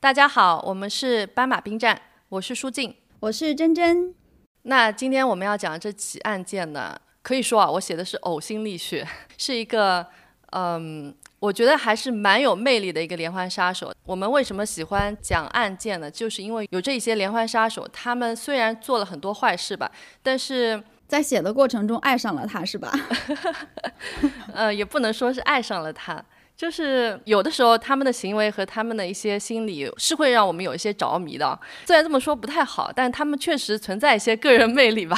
大家好，我们是斑马兵站，我是舒静，我是珍珍。那今天我们要讲的这起案件呢，可以说啊，我写的是呕心沥血，是一个嗯，我觉得还是蛮有魅力的一个连环杀手。我们为什么喜欢讲案件呢？就是因为有这些连环杀手，他们虽然做了很多坏事吧，但是在写的过程中爱上了他，是吧？呃，也不能说是爱上了他。就是有的时候，他们的行为和他们的一些心理是会让我们有一些着迷的。虽然这么说不太好，但他们确实存在一些个人魅力吧。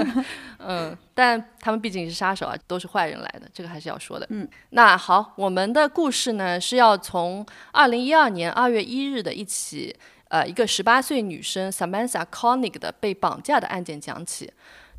嗯，但他们毕竟是杀手啊，都是坏人来的，这个还是要说的。嗯，那好，我们的故事呢是要从二零一二年二月一日的一起，呃，一个十八岁女生 Samantha Koenig 的被绑架的案件讲起。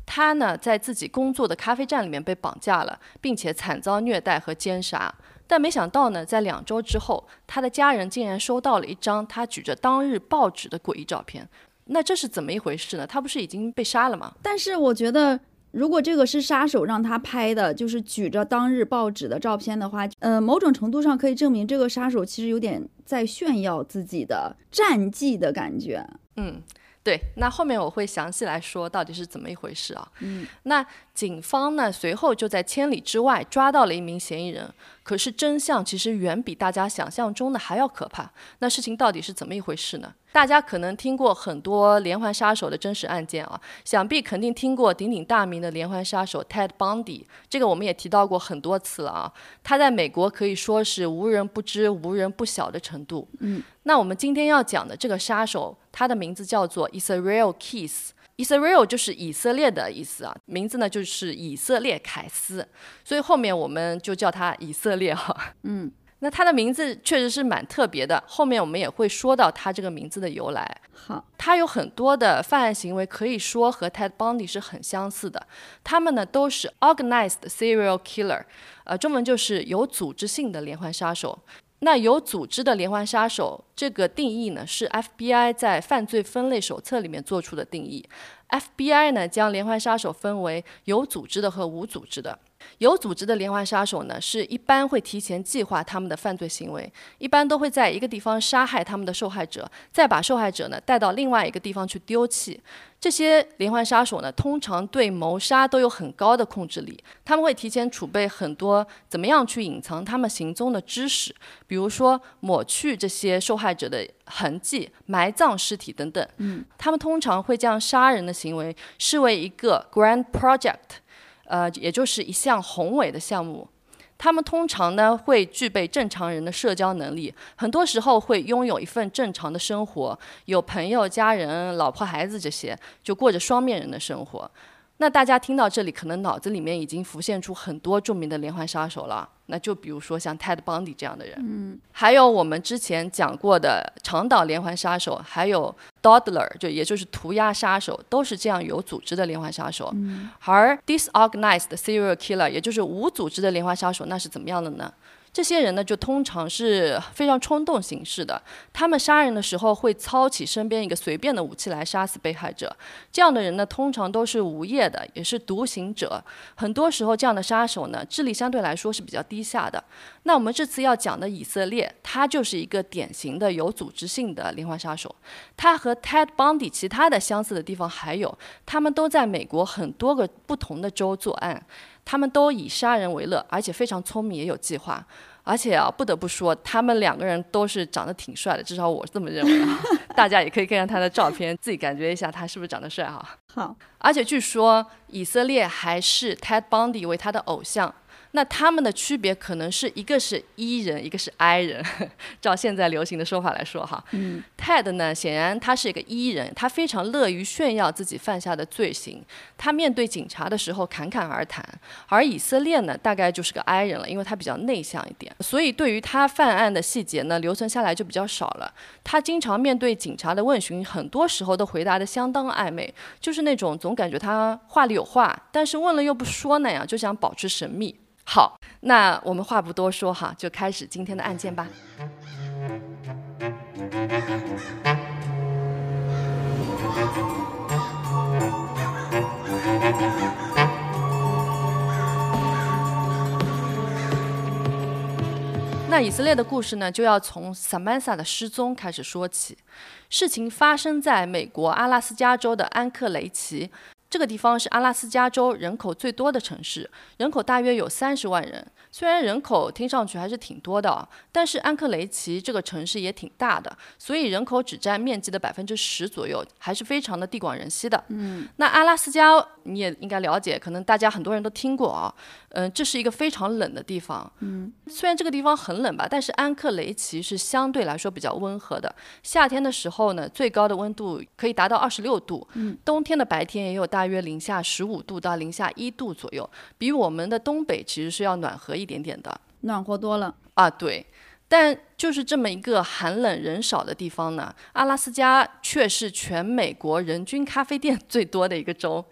她呢在自己工作的咖啡站里面被绑架了，并且惨遭虐待和奸杀。但没想到呢，在两周之后，他的家人竟然收到了一张他举着当日报纸的诡异照片。那这是怎么一回事呢？他不是已经被杀了吗？但是我觉得，如果这个是杀手让他拍的，就是举着当日报纸的照片的话，呃，某种程度上可以证明这个杀手其实有点在炫耀自己的战绩的感觉。嗯。对，那后面我会详细来说到底是怎么一回事啊？嗯，那警方呢随后就在千里之外抓到了一名嫌疑人，可是真相其实远比大家想象中的还要可怕。那事情到底是怎么一回事呢？大家可能听过很多连环杀手的真实案件啊，想必肯定听过鼎鼎大名的连环杀手 Ted Bundy，这个我们也提到过很多次了啊。他在美国可以说是无人不知、无人不晓的程度。嗯，那我们今天要讲的这个杀手，他的名字叫做 Israel Keys，Israel 就是以色列的意思啊，名字呢就是以色列凯斯，所以后面我们就叫他以色列哈。嗯。那他的名字确实是蛮特别的，后面我们也会说到他这个名字的由来。好，他有很多的犯案行为可以说和 Ted Bundy 是很相似的，他们呢都是 organized serial killer，呃，中文就是有组织性的连环杀手。那有组织的连环杀手这个定义呢，是 FBI 在犯罪分类手册里面做出的定义。FBI 呢将连环杀手分为有组织的和无组织的。有组织的连环杀手呢，是一般会提前计划他们的犯罪行为，一般都会在一个地方杀害他们的受害者，再把受害者呢带到另外一个地方去丢弃。这些连环杀手呢，通常对谋杀都有很高的控制力，他们会提前储备很多怎么样去隐藏他们行踪的知识，比如说抹去这些受害者的痕迹、埋葬尸体等等。嗯，他们通常会将杀人的行为视为一个 grand project。呃，也就是一项宏伟的项目，他们通常呢会具备正常人的社交能力，很多时候会拥有一份正常的生活，有朋友、家人、老婆、孩子这些，就过着双面人的生活。那大家听到这里，可能脑子里面已经浮现出很多著名的连环杀手了。那就比如说像 Ted Bundy 这样的人，嗯，还有我们之前讲过的长岛连环杀手，还有 Dodler，就也就是涂鸦杀手，都是这样有组织的连环杀手。嗯，而 disorganized serial killer，也就是无组织的连环杀手，那是怎么样的呢？这些人呢，就通常是非常冲动行事的。他们杀人的时候会操起身边一个随便的武器来杀死被害者。这样的人呢，通常都是无业的，也是独行者。很多时候，这样的杀手呢，智力相对来说是比较低下的。那我们这次要讲的以色列，他就是一个典型的有组织性的连环杀手。他和 Ted Bundy 其他的相似的地方还有，他们都在美国很多个不同的州作案。他们都以杀人为乐，而且非常聪明，也有计划。而且啊，不得不说，他们两个人都是长得挺帅的，至少我是这么认为啊。大家也可以看看他的照片，自己感觉一下他是不是长得帅哈。好，而且据说以色列还视 Ted Bundy 为他的偶像。那他们的区别可能是一个是 E 人，一个是 I 人。照现在流行的说法来说，哈，嗯，Ted 呢，显然他是一个 E 人，他非常乐于炫耀自己犯下的罪行。他面对警察的时候侃侃而谈。而以色列呢，大概就是个 I 人了，因为他比较内向一点，所以对于他犯案的细节呢，留存下来就比较少了。他经常面对警察的问询，很多时候都回答的相当暧昧，就是那种总感觉他话里有话，但是问了又不说那样，就想保持神秘。好，那我们话不多说哈，就开始今天的案件吧。那以色列的故事呢，就要从 Samantha 的失踪开始说起。事情发生在美国阿拉斯加州的安克雷奇。这个地方是阿拉斯加州人口最多的城市，人口大约有三十万人。虽然人口听上去还是挺多的，但是安克雷奇这个城市也挺大的，所以人口只占面积的百分之十左右，还是非常的地广人稀的。嗯，那阿拉斯加你也应该了解，可能大家很多人都听过啊。嗯，这是一个非常冷的地方。嗯，虽然这个地方很冷吧，但是安克雷奇是相对来说比较温和的。夏天的时候呢，最高的温度可以达到二十六度。嗯，冬天的白天也有大约零下十五度到零下一度左右，比我们的东北其实是要暖和一点点的。暖和多了。啊，对。但就是这么一个寒冷人少的地方呢，阿拉斯加却是全美国人均咖啡店最多的一个州。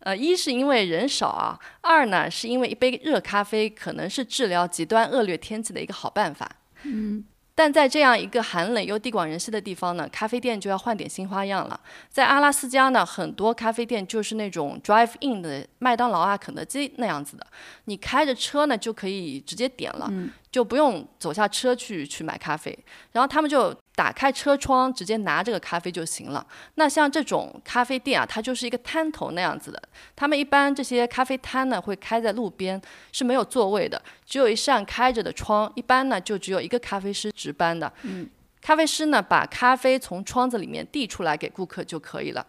呃，一是因为人少啊，二呢是因为一杯热咖啡可能是治疗极端恶劣天气的一个好办法。嗯，但在这样一个寒冷又地广人稀的地方呢，咖啡店就要换点新花样了。在阿拉斯加呢，很多咖啡店就是那种 drive in 的麦当劳啊、肯德基那样子的，你开着车呢就可以直接点了。嗯就不用走下车去去买咖啡，然后他们就打开车窗，直接拿这个咖啡就行了。那像这种咖啡店啊，它就是一个摊头那样子的。他们一般这些咖啡摊呢会开在路边，是没有座位的，只有一扇开着的窗。一般呢就只有一个咖啡师值班的。嗯，咖啡师呢把咖啡从窗子里面递出来给顾客就可以了。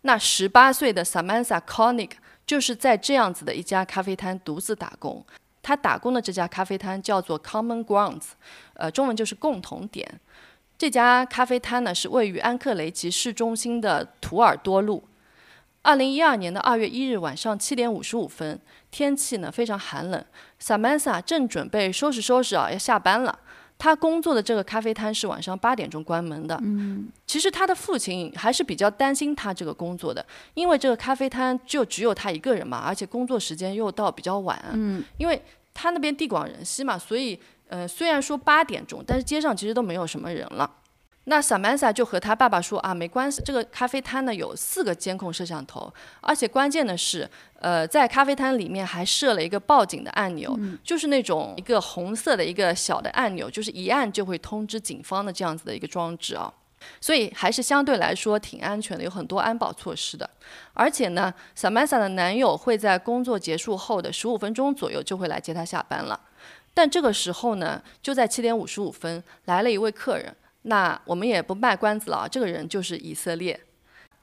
那十八岁的 Samantha Conig 就是在这样子的一家咖啡摊独自打工。他打工的这家咖啡摊叫做 Common Grounds，呃，中文就是共同点。这家咖啡摊呢是位于安克雷奇市中心的图尔多路。二零一二年的二月一日晚上七点五十五分，天气呢非常寒冷，Samantha 正准备收拾收拾啊要下班了。他工作的这个咖啡摊是晚上八点钟关门的。嗯，其实他的父亲还是比较担心他这个工作的，因为这个咖啡摊就只有他一个人嘛，而且工作时间又到比较晚。嗯，因为他那边地广人稀嘛，所以呃虽然说八点钟，但是街上其实都没有什么人了。那 Samantha 就和他爸爸说啊，没关系，这个咖啡摊呢有四个监控摄像头，而且关键的是，呃，在咖啡摊里面还设了一个报警的按钮，就是那种一个红色的一个小的按钮，就是一按就会通知警方的这样子的一个装置啊。所以还是相对来说挺安全的，有很多安保措施的。而且呢，Samantha 的男友会在工作结束后的十五分钟左右就会来接她下班了。但这个时候呢，就在七点五十五分来了一位客人。那我们也不卖关子了啊，这个人就是以色列。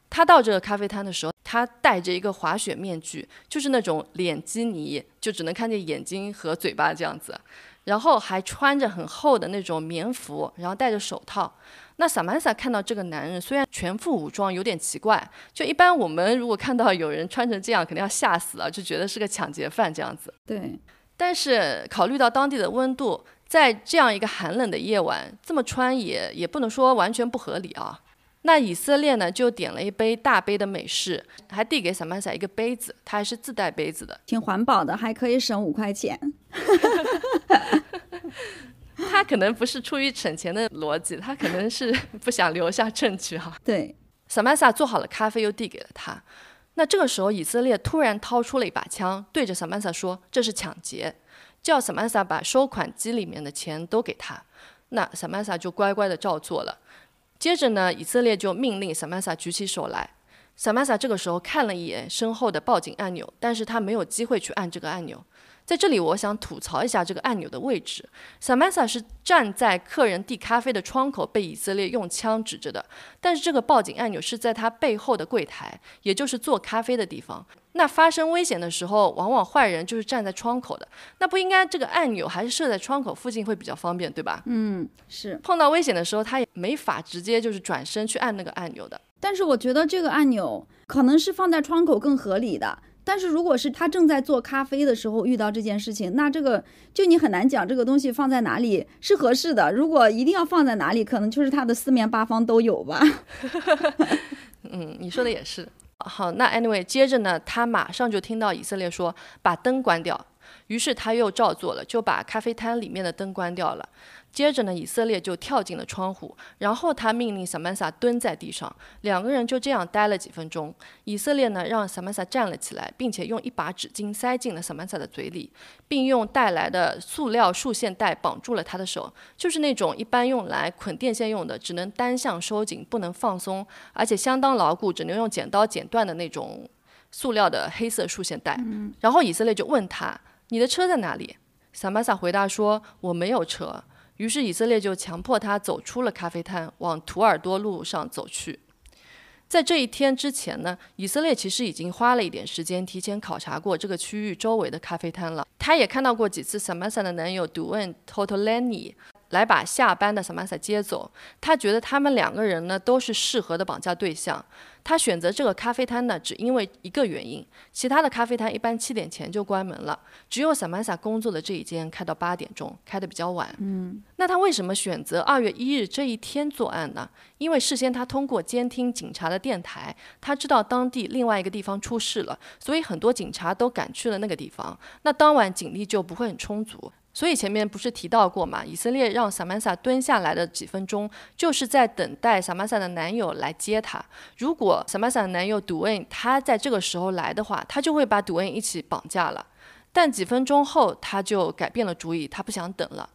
他到这个咖啡摊的时候，他戴着一个滑雪面具，就是那种脸基尼，就只能看见眼睛和嘴巴这样子。然后还穿着很厚的那种棉服，然后戴着手套。那萨曼萨看到这个男人，虽然全副武装，有点奇怪。就一般我们如果看到有人穿成这样，肯定要吓死了，就觉得是个抢劫犯这样子。对。但是考虑到当地的温度，在这样一个寒冷的夜晚，这么穿也也不能说完全不合理啊。那以色列呢，就点了一杯大杯的美式，还递给萨曼萨一个杯子，他还是自带杯子的，挺环保的，还可以省五块钱。他可能不是出于省钱的逻辑，他可能是不想留下证据哈。对，萨曼萨做好了咖啡，又递给了他。那这个时候，以色列突然掏出了一把枪，对着萨曼萨说：“这是抢劫，叫萨曼萨把收款机里面的钱都给他。”那萨曼萨就乖乖的照做了。接着呢，以色列就命令萨曼萨举起手来。萨曼萨这个时候看了一眼身后的报警按钮，但是他没有机会去按这个按钮。在这里，我想吐槽一下这个按钮的位置。Samantha 是站在客人递咖啡的窗口，被以色列用枪指着的。但是这个报警按钮是在他背后的柜台，也就是做咖啡的地方。那发生危险的时候，往往坏人就是站在窗口的。那不应该这个按钮还是设在窗口附近会比较方便，对吧？嗯，是。碰到危险的时候，他也没法直接就是转身去按那个按钮的。但是我觉得这个按钮可能是放在窗口更合理的。但是如果是他正在做咖啡的时候遇到这件事情，那这个就你很难讲这个东西放在哪里是合适的。如果一定要放在哪里，可能就是他的四面八方都有吧。嗯，你说的也是。好，那 anyway，接着呢，他马上就听到以色列说把灯关掉。于是他又照做了，就把咖啡摊里面的灯关掉了。接着呢，以色列就跳进了窗户，然后他命令萨曼萨蹲在地上，两个人就这样待了几分钟。以色列呢，让萨曼萨站了起来，并且用一把纸巾塞进了萨曼萨的嘴里，并用带来的塑料束线带绑住了他的手，就是那种一般用来捆电线用的，只能单向收紧，不能放松，而且相当牢固，只能用剪刀剪断的那种塑料的黑色束线带。然后以色列就问他：“你的车在哪里？”萨曼萨回答说：“我没有车。”于是以色列就强迫他走出了咖啡摊，往图尔多路上走去。在这一天之前呢，以色列其实已经花了一点时间提前考察过这个区域周围的咖啡摊了。他也看到过几次 Samasa 的男友 Duane Totolani。来把下班的 Samantha 接走，他觉得他们两个人呢都是适合的绑架对象。他选择这个咖啡摊呢，只因为一个原因，其他的咖啡摊一般七点前就关门了，只有 Samantha 工作的这一间开到八点钟，开的比较晚。嗯，那他为什么选择二月一日这一天作案呢？因为事先他通过监听警察的电台，他知道当地另外一个地方出事了，所以很多警察都赶去了那个地方。那当晚警力就不会很充足。所以前面不是提到过嘛？以色列让萨曼萨蹲下来的几分钟，就是在等待萨曼萨的男友来接她。如果萨曼萨的男友杜恩他在这个时候来的话，他就会把杜恩一起绑架了。但几分钟后，他就改变了主意，他不想等了。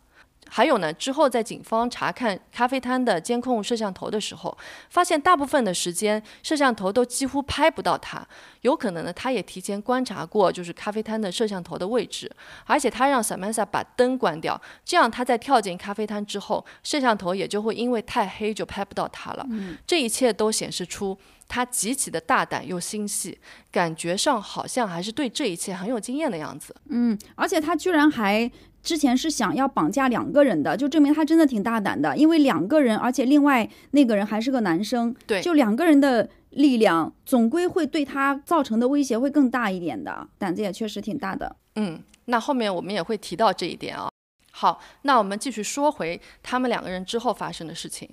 还有呢，之后在警方查看咖啡摊的监控摄像头的时候，发现大部分的时间摄像头都几乎拍不到他。有可能呢，他也提前观察过，就是咖啡摊的摄像头的位置，而且他让 Samantha 把灯关掉，这样他在跳进咖啡摊之后，摄像头也就会因为太黑就拍不到他了。这一切都显示出他极其的大胆又心细，感觉上好像还是对这一切很有经验的样子。嗯，而且他居然还。之前是想要绑架两个人的，就证明他真的挺大胆的。因为两个人，而且另外那个人还是个男生，对，就两个人的力量，总归会对他造成的威胁会更大一点的。胆子也确实挺大的。嗯，那后面我们也会提到这一点啊。好，那我们继续说回他们两个人之后发生的事情。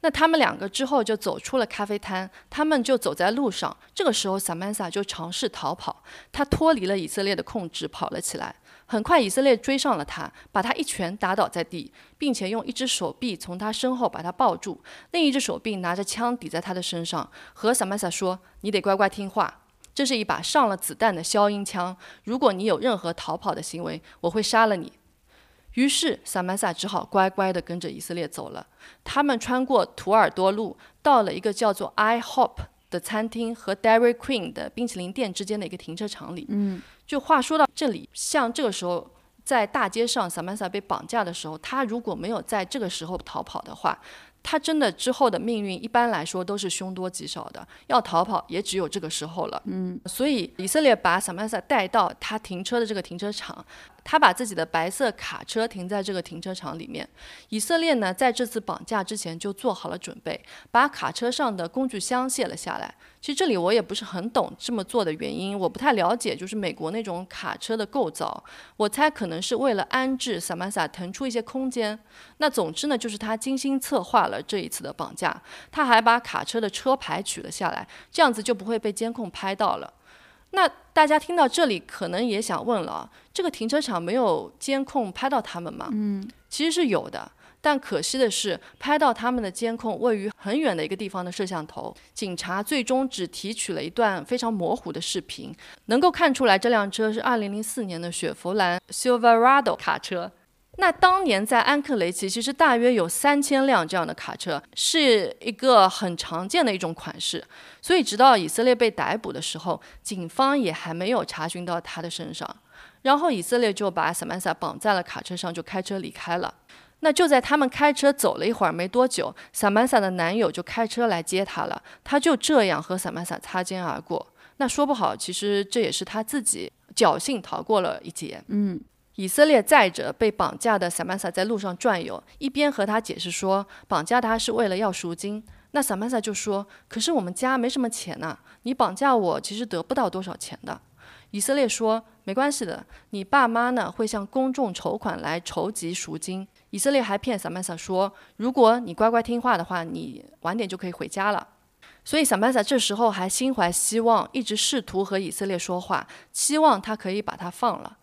那他们两个之后就走出了咖啡摊，他们就走在路上。这个时候，萨曼萨就尝试逃跑，他脱离了以色列的控制，跑了起来。很快，以色列追上了他，把他一拳打倒在地，并且用一只手臂从他身后把他抱住，另一只手臂拿着枪抵在他的身上，和萨曼萨说：“你得乖乖听话，这是一把上了子弹的消音枪。如果你有任何逃跑的行为，我会杀了你。”于是，萨曼萨只好乖乖地跟着以色列走了。他们穿过图尔多路，到了一个叫做 I Hop 的餐厅和 Dairy Queen 的冰淇淋店之间的一个停车场里。嗯。就话说到这里，像这个时候在大街上，萨曼萨被绑架的时候，他如果没有在这个时候逃跑的话，他真的之后的命运一般来说都是凶多吉少的，要逃跑也只有这个时候了。嗯，所以以色列把萨曼萨带到他停车的这个停车场。他把自己的白色卡车停在这个停车场里面。以色列呢，在这次绑架之前就做好了准备，把卡车上的工具箱卸了下来。其实这里我也不是很懂这么做的原因，我不太了解，就是美国那种卡车的构造。我猜可能是为了安置萨曼萨腾出一些空间。那总之呢，就是他精心策划了这一次的绑架。他还把卡车的车牌取了下来，这样子就不会被监控拍到了。那大家听到这里，可能也想问了：这个停车场没有监控拍到他们吗？嗯，其实是有的，但可惜的是，拍到他们的监控位于很远的一个地方的摄像头，警察最终只提取了一段非常模糊的视频，能够看出来这辆车是2004年的雪佛兰 Silverado 卡车。那当年在安克雷奇，其实大约有三千辆这样的卡车，是一个很常见的一种款式。所以，直到以色列被逮捕的时候，警方也还没有查询到他的身上。然后，以色列就把萨曼萨绑在了卡车上，就开车离开了。那就在他们开车走了一会儿没多久，萨曼萨的男友就开车来接她了。他就这样和萨曼萨擦肩而过。那说不好，其实这也是他自己侥幸逃过了一劫。嗯。以色列载着被绑架的萨曼萨在路上转悠，一边和他解释说绑架他是为了要赎金。那萨曼萨就说：“可是我们家没什么钱呐，你绑架我其实得不到多少钱的。”以色列说：“没关系的，你爸妈呢会向公众筹款来筹集赎金。”以色列还骗萨曼萨说：“如果你乖乖听话的话，你晚点就可以回家了。”所以萨曼萨这时候还心怀希望，一直试图和以色列说话，期望他可以把他放了。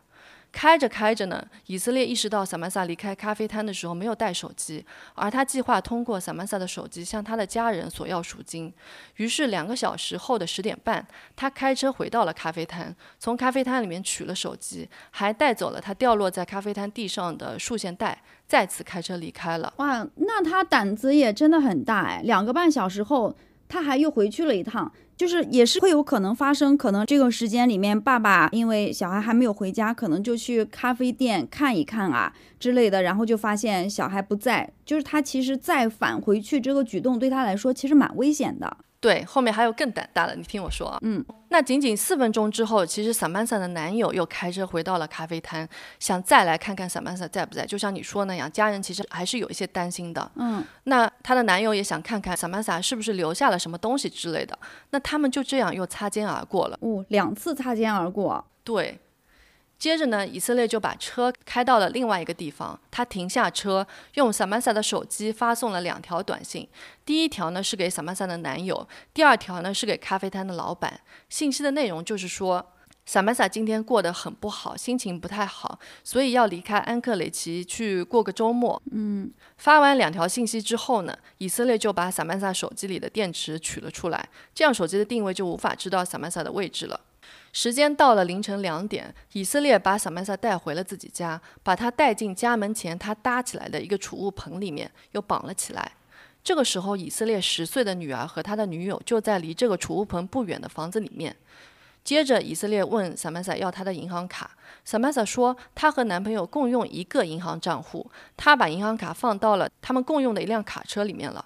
开着开着呢，以色列意识到萨曼萨离开咖啡摊的时候没有带手机，而他计划通过萨曼萨的手机向他的家人索要赎金。于是两个小时后的十点半，他开车回到了咖啡摊，从咖啡摊里面取了手机，还带走了他掉落在咖啡摊地上的束线带，再次开车离开了。哇，那他胆子也真的很大哎！两个半小时后，他还又回去了一趟。就是也是会有可能发生，可能这个时间里面，爸爸因为小孩还没有回家，可能就去咖啡店看一看啊之类的，然后就发现小孩不在，就是他其实再返回去这个举动对他来说其实蛮危险的。对，后面还有更胆大的，你听我说啊。嗯，那仅仅四分钟之后，其实萨曼萨的男友又开车回到了咖啡摊，想再来看看萨曼萨在不在。就像你说那样，家人其实还是有一些担心的。嗯，那她的男友也想看看萨曼萨是不是留下了什么东西之类的。那他们就这样又擦肩而过了。哦，两次擦肩而过。对。接着呢，以色列就把车开到了另外一个地方。他停下车，用萨曼萨的手机发送了两条短信。第一条呢是给萨曼萨的男友，第二条呢是给咖啡摊的老板。信息的内容就是说，萨曼萨今天过得很不好，心情不太好，所以要离开安克雷奇去过个周末。嗯，发完两条信息之后呢，以色列就把萨曼萨手机里的电池取了出来，这样手机的定位就无法知道萨曼萨的位置了。时间到了凌晨两点，以色列把萨曼萨带回了自己家，把他带进家门前他搭起来的一个储物棚里面，又绑了起来。这个时候，以色列十岁的女儿和他的女友就在离这个储物棚不远的房子里面。接着，以色列问萨曼萨要他的银行卡，萨曼萨说她和男朋友共用一个银行账户，她把银行卡放到了他们共用的一辆卡车里面了。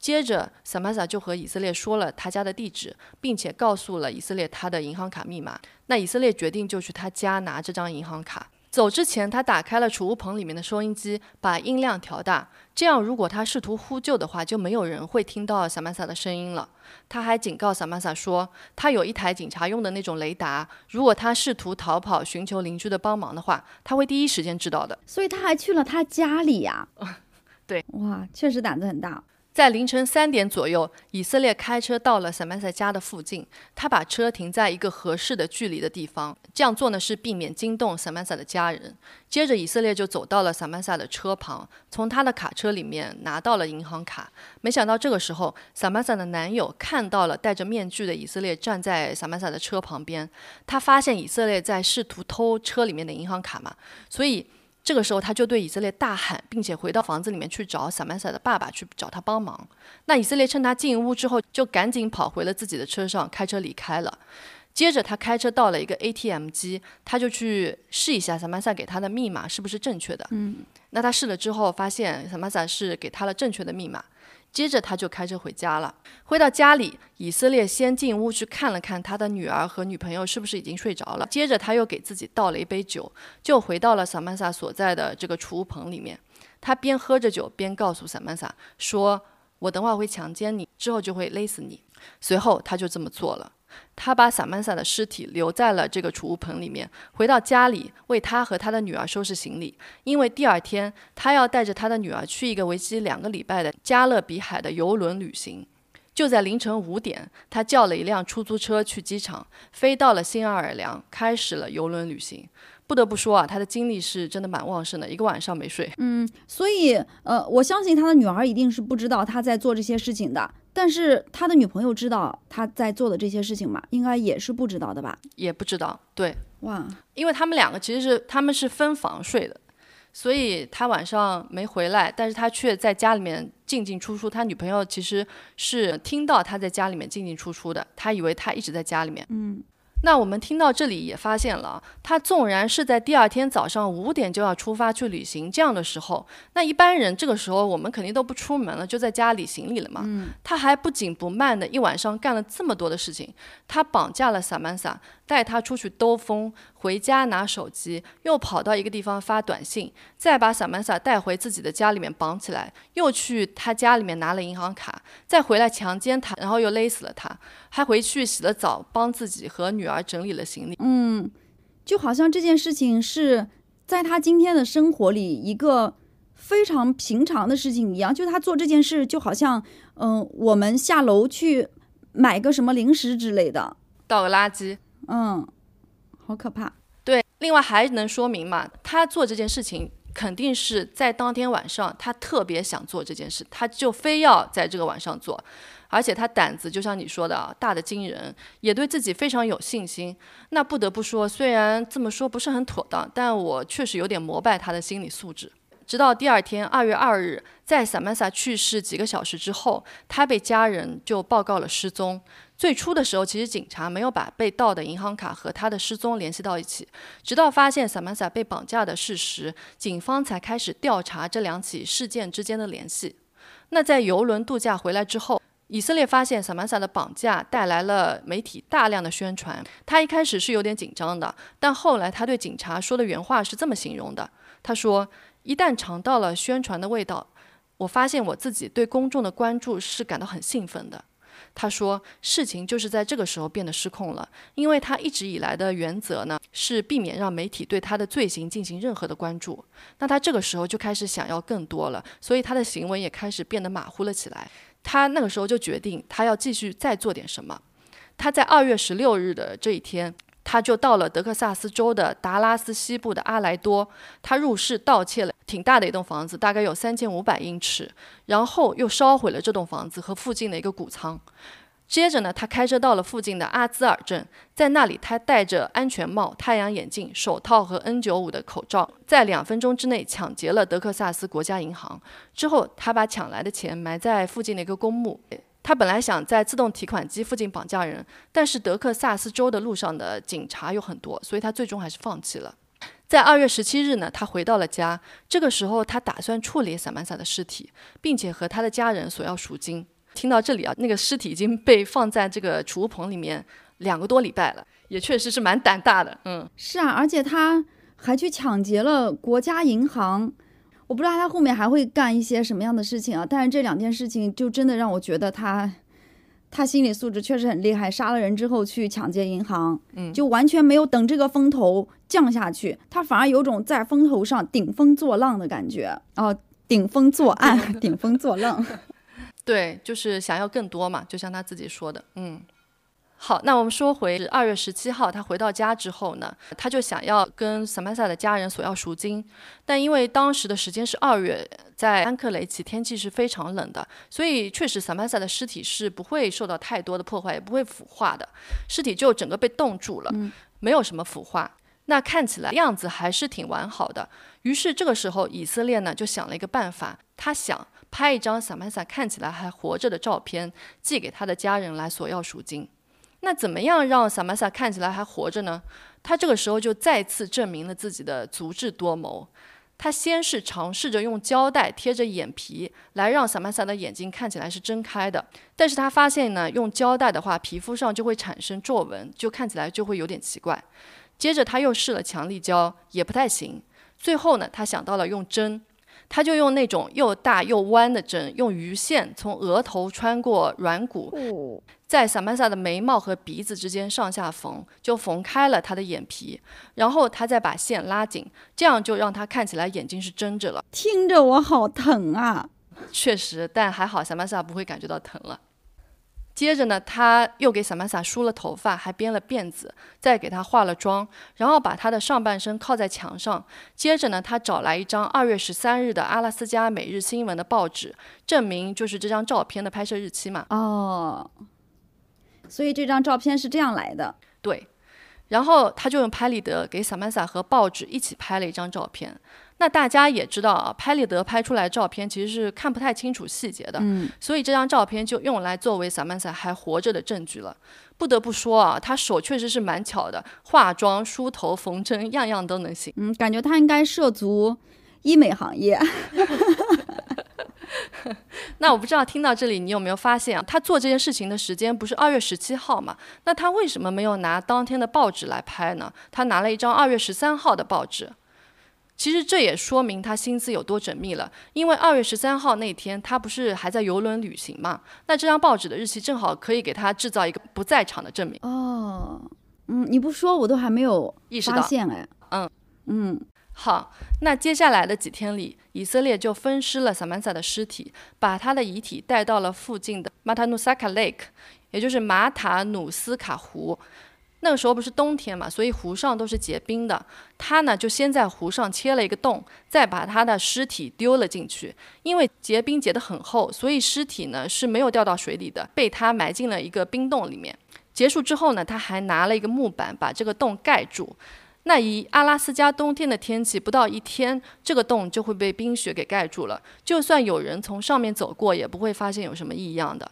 接着，萨曼萨就和以色列说了他家的地址，并且告诉了以色列他的银行卡密码。那以色列决定就去他家拿这张银行卡。走之前，他打开了储物棚里面的收音机，把音量调大，这样如果他试图呼救的话，就没有人会听到萨曼萨的声音了。他还警告萨曼萨说，他有一台警察用的那种雷达，如果他试图逃跑寻求邻居的帮忙的话，他会第一时间知道的。所以他还去了他家里呀？对，哇，确实胆子很大。在凌晨三点左右，以色列开车到了萨曼萨家的附近。他把车停在一个合适的距离的地方，这样做呢是避免惊动萨曼萨的家人。接着，以色列就走到了萨曼萨的车旁，从他的卡车里面拿到了银行卡。没想到这个时候，萨曼萨的男友看到了戴着面具的以色列站在萨曼萨的车旁边。他发现以色列在试图偷车里面的银行卡嘛，所以。这个时候，他就对以色列大喊，并且回到房子里面去找萨曼萨的爸爸去找他帮忙。那以色列趁他进屋之后，就赶紧跑回了自己的车上，开车离开了。接着，他开车到了一个 ATM 机，他就去试一下萨曼萨给他的密码是不是正确的。嗯，那他试了之后，发现萨曼萨是给他了正确的密码。接着他就开车回家了。回到家里，以色列先进屋去看了看他的女儿和女朋友是不是已经睡着了。接着他又给自己倒了一杯酒，就回到了萨曼萨所在的这个储物棚里面。他边喝着酒边告诉萨曼萨说：“我等会儿会强奸你，之后就会勒死你。”随后他就这么做了。他把萨曼萨的尸体留在了这个储物棚里面，回到家里为他和他的女儿收拾行李，因为第二天他要带着他的女儿去一个为期两个礼拜的加勒比海的游轮旅行。就在凌晨五点，他叫了一辆出租车去机场，飞到了新奥尔良，开始了游轮旅行。不得不说啊，他的精力是真的蛮旺盛的，一个晚上没睡。嗯，所以呃，我相信他的女儿一定是不知道他在做这些事情的。但是他的女朋友知道他在做的这些事情吗？应该也是不知道的吧？也不知道。对，哇，因为他们两个其实是他们是分房睡的，所以他晚上没回来，但是他却在家里面进进出出。他女朋友其实是听到他在家里面进进出出的，他以为他一直在家里面。嗯。那我们听到这里也发现了，他纵然是在第二天早上五点就要出发去旅行这样的时候，那一般人这个时候我们肯定都不出门了，就在家里行李了嘛。嗯，他还不紧不慢的一晚上干了这么多的事情，他绑架了萨曼萨，带他出去兜风，回家拿手机，又跑到一个地方发短信，再把萨曼萨带回自己的家里面绑起来，又去他家里面拿了银行卡，再回来强奸他，然后又勒死了他，还回去洗了澡，帮自己和女儿。整理了行李，嗯，就好像这件事情是在他今天的生活里一个非常平常的事情一样。就他做这件事，就好像，嗯，我们下楼去买个什么零食之类的，倒个垃圾，嗯，好可怕。对，另外还能说明嘛，他做这件事情肯定是在当天晚上，他特别想做这件事，他就非要在这个晚上做，而且他胆子就像你说的啊，大的惊人，也对自己非常有信心。那不得不说，虽然这么说不是很妥当，但我确实有点膜拜他的心理素质。直到第二天，二月二日，在萨曼萨去世几个小时之后，他被家人就报告了失踪。最初的时候，其实警察没有把被盗的银行卡和他的失踪联系到一起，直到发现萨曼萨被绑架的事实，警方才开始调查这两起事件之间的联系。那在游轮度假回来之后，以色列发现萨曼萨的绑架带来了媒体大量的宣传。他一开始是有点紧张的，但后来他对警察说的原话是这么形容的：他说。一旦尝到了宣传的味道，我发现我自己对公众的关注是感到很兴奋的。他说，事情就是在这个时候变得失控了，因为他一直以来的原则呢是避免让媒体对他的罪行进行任何的关注。那他这个时候就开始想要更多了，所以他的行为也开始变得马虎了起来。他那个时候就决定，他要继续再做点什么。他在二月十六日的这一天。他就到了德克萨斯州的达拉斯西部的阿莱多，他入室盗窃了挺大的一栋房子，大概有三千五百英尺，然后又烧毁了这栋房子和附近的一个谷仓。接着呢，他开车到了附近的阿兹尔镇，在那里他戴着安全帽、太阳眼镜、手套和 N95 的口罩，在两分钟之内抢劫了德克萨斯国家银行。之后，他把抢来的钱埋在附近的一个公墓。他本来想在自动提款机附近绑架人，但是德克萨斯州的路上的警察有很多，所以他最终还是放弃了。在二月十七日呢，他回到了家。这个时候，他打算处理萨曼萨的尸体，并且和他的家人索要赎金。听到这里啊，那个尸体已经被放在这个储物棚里面两个多礼拜了，也确实是蛮胆大的。嗯，是啊，而且他还去抢劫了国家银行。我不知道他后面还会干一些什么样的事情啊！但是这两件事情就真的让我觉得他，他心理素质确实很厉害。杀了人之后去抢劫银行，嗯，就完全没有等这个风头降下去，他反而有种在风头上顶风作浪的感觉哦，顶风作案，顶风作浪。对，就是想要更多嘛，就像他自己说的，嗯。好，那我们说回二月十七号，他回到家之后呢，他就想要跟萨曼萨的家人索要赎金，但因为当时的时间是二月，在安克雷奇天气是非常冷的，所以确实萨曼萨的尸体是不会受到太多的破坏，也不会腐化的，尸体就整个被冻住了，没有什么腐化，那看起来样子还是挺完好的。于是这个时候，以色列呢就想了一个办法，他想拍一张萨曼萨看起来还活着的照片，寄给他的家人来索要赎金。那怎么样让萨曼萨看起来还活着呢？他这个时候就再次证明了自己的足智多谋。他先是尝试着用胶带贴着眼皮，来让萨曼萨的眼睛看起来是睁开的。但是他发现呢，用胶带的话，皮肤上就会产生皱纹，就看起来就会有点奇怪。接着他又试了强力胶，也不太行。最后呢，他想到了用针。他就用那种又大又弯的针，用鱼线从额头穿过软骨，在萨曼萨的眉毛和鼻子之间上下缝，就缝开了他的眼皮。然后他再把线拉紧，这样就让他看起来眼睛是睁着了。听着我好疼啊！确实，但还好萨曼萨不会感觉到疼了。接着呢，他又给萨曼萨梳了头发，还编了辫子，再给她化了妆，然后把她的上半身靠在墙上。接着呢，他找来一张二月十三日的阿拉斯加每日新闻的报纸，证明就是这张照片的拍摄日期嘛。哦，所以这张照片是这样来的。对，然后他就用拍立得给萨曼萨和报纸一起拍了一张照片。那大家也知道啊，拍立得拍出来照片其实是看不太清楚细节的，嗯，所以这张照片就用来作为萨曼萨还活着的证据了。不得不说啊，他手确实是蛮巧的，化妆、梳头、缝针，样样都能行。嗯，感觉他应该涉足医美行业。那我不知道听到这里你有没有发现啊，他做这件事情的时间不是二月十七号嘛？那他为什么没有拿当天的报纸来拍呢？他拿了一张二月十三号的报纸。其实这也说明他心思有多缜密了，因为二月十三号那天他不是还在游轮旅行嘛？那这张报纸的日期正好可以给他制造一个不在场的证明。哦，嗯，你不说我都还没有意识到，发现哎，嗯嗯，好，那接下来的几天里，以色列就分尸了萨曼萨的尸体，把他的遗体带到了附近的马塔努萨卡 Lake，也就是马塔努斯卡湖。那个时候不是冬天嘛，所以湖上都是结冰的。他呢就先在湖上切了一个洞，再把他的尸体丢了进去。因为结冰结得很厚，所以尸体呢是没有掉到水里的，被他埋进了一个冰洞里面。结束之后呢，他还拿了一个木板把这个洞盖住。那以阿拉斯加冬天的天气，不到一天，这个洞就会被冰雪给盖住了。就算有人从上面走过，也不会发现有什么异样的。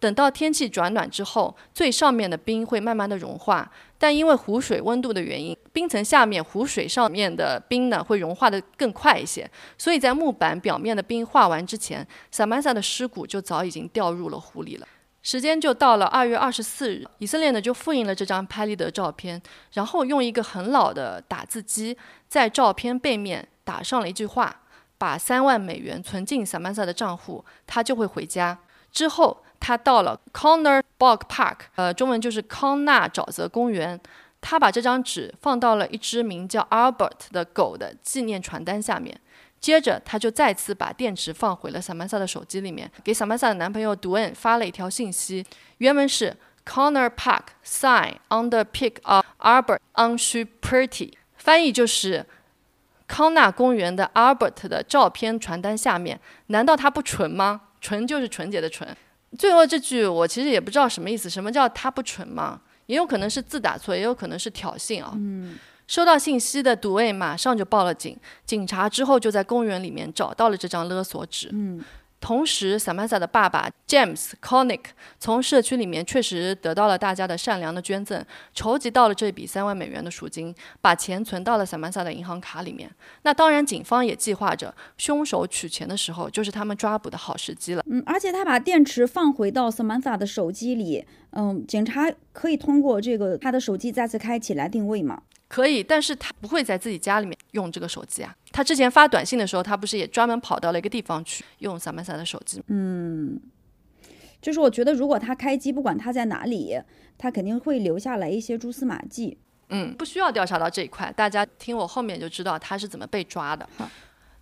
等到天气转暖之后，最上面的冰会慢慢的融化，但因为湖水温度的原因，冰层下面湖水上面的冰呢会融化的更快一些，所以在木板表面的冰化完之前，萨曼萨的尸骨就早已经掉入了湖里了。时间就到了二月二十四日，以色列呢就复印了这张拍立得照片，然后用一个很老的打字机在照片背面打上了一句话：把三万美元存进萨曼萨的账户，他就会回家。之后。他到了 Conner Bog Park，呃，中文就是康纳沼泽公园。他把这张纸放到了一只名叫 Albert 的狗的纪念传单下面。接着，他就再次把电池放回了萨曼萨的手机里面，给萨曼萨的男朋友 Dwayne 发了一条信息。原文是 Conner Park sign on the pic of Albert on shoe pretty，翻译就是康纳公园的 Albert 的照片传单下面，难道他不纯吗？纯就是纯洁的纯。最后这句我其实也不知道什么意思，什么叫他不纯嘛？也有可能是字打错，也有可能是挑衅啊。嗯，收到信息的赌卫马上就报了警，警察之后就在公园里面找到了这张勒索纸。嗯。同时，Samantha 的爸爸 James Connick 从社区里面确实得到了大家的善良的捐赠，筹集到了这笔三万美元的赎金，把钱存到了 Samantha 的银行卡里面。那当然，警方也计划着，凶手取钱的时候就是他们抓捕的好时机了。嗯，而且他把电池放回到 Samantha 的手机里，嗯，警察可以通过这个他的手机再次开启来定位吗？可以，但是他不会在自己家里面用这个手机啊。他之前发短信的时候，他不是也专门跑到了一个地方去用萨曼萨的手机？嗯，就是我觉得，如果他开机，不管他在哪里，他肯定会留下来一些蛛丝马迹。嗯，不需要调查到这一块，大家听我后面就知道他是怎么被抓的。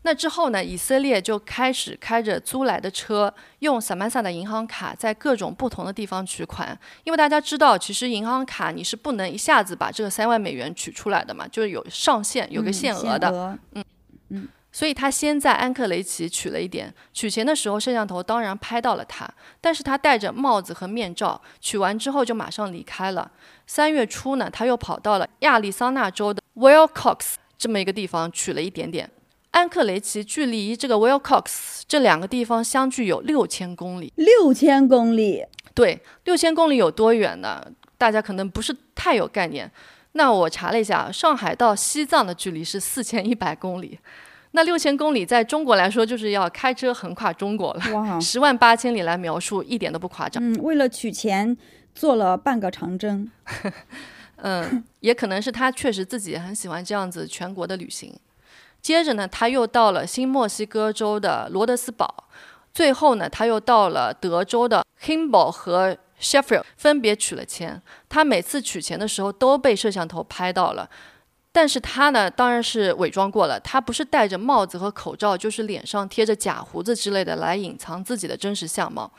那之后呢？以色列就开始开着租来的车，用萨曼萨的银行卡在各种不同的地方取款。因为大家知道，其实银行卡你是不能一下子把这个三万美元取出来的嘛，就是有上限，有个限额的。嗯嗯。所以他先在安克雷奇取了一点，取钱的时候摄像头当然拍到了他，但是他戴着帽子和面罩，取完之后就马上离开了。三月初呢，他又跑到了亚利桑那州的 Willcox 这么一个地方取了一点点。安克雷奇距离这个 Willcox 这两个地方相距有六千公里。六千公里，对，六千公里有多远呢？大家可能不是太有概念。那我查了一下，上海到西藏的距离是四千一百公里。那六千公里在中国来说，就是要开车横跨中国了。哇，十万八千里来描述一点都不夸张。嗯，为了取钱做了半个长征。嗯，也可能是他确实自己很喜欢这样子全国的旅行。接着呢，他又到了新墨西哥州的罗德斯堡，最后呢，他又到了德州的 Kimball 和 Sheffield，分别取了钱。他每次取钱的时候都被摄像头拍到了，但是他呢，当然是伪装过了。他不是戴着帽子和口罩，就是脸上贴着假胡子之类的来隐藏自己的真实相貌。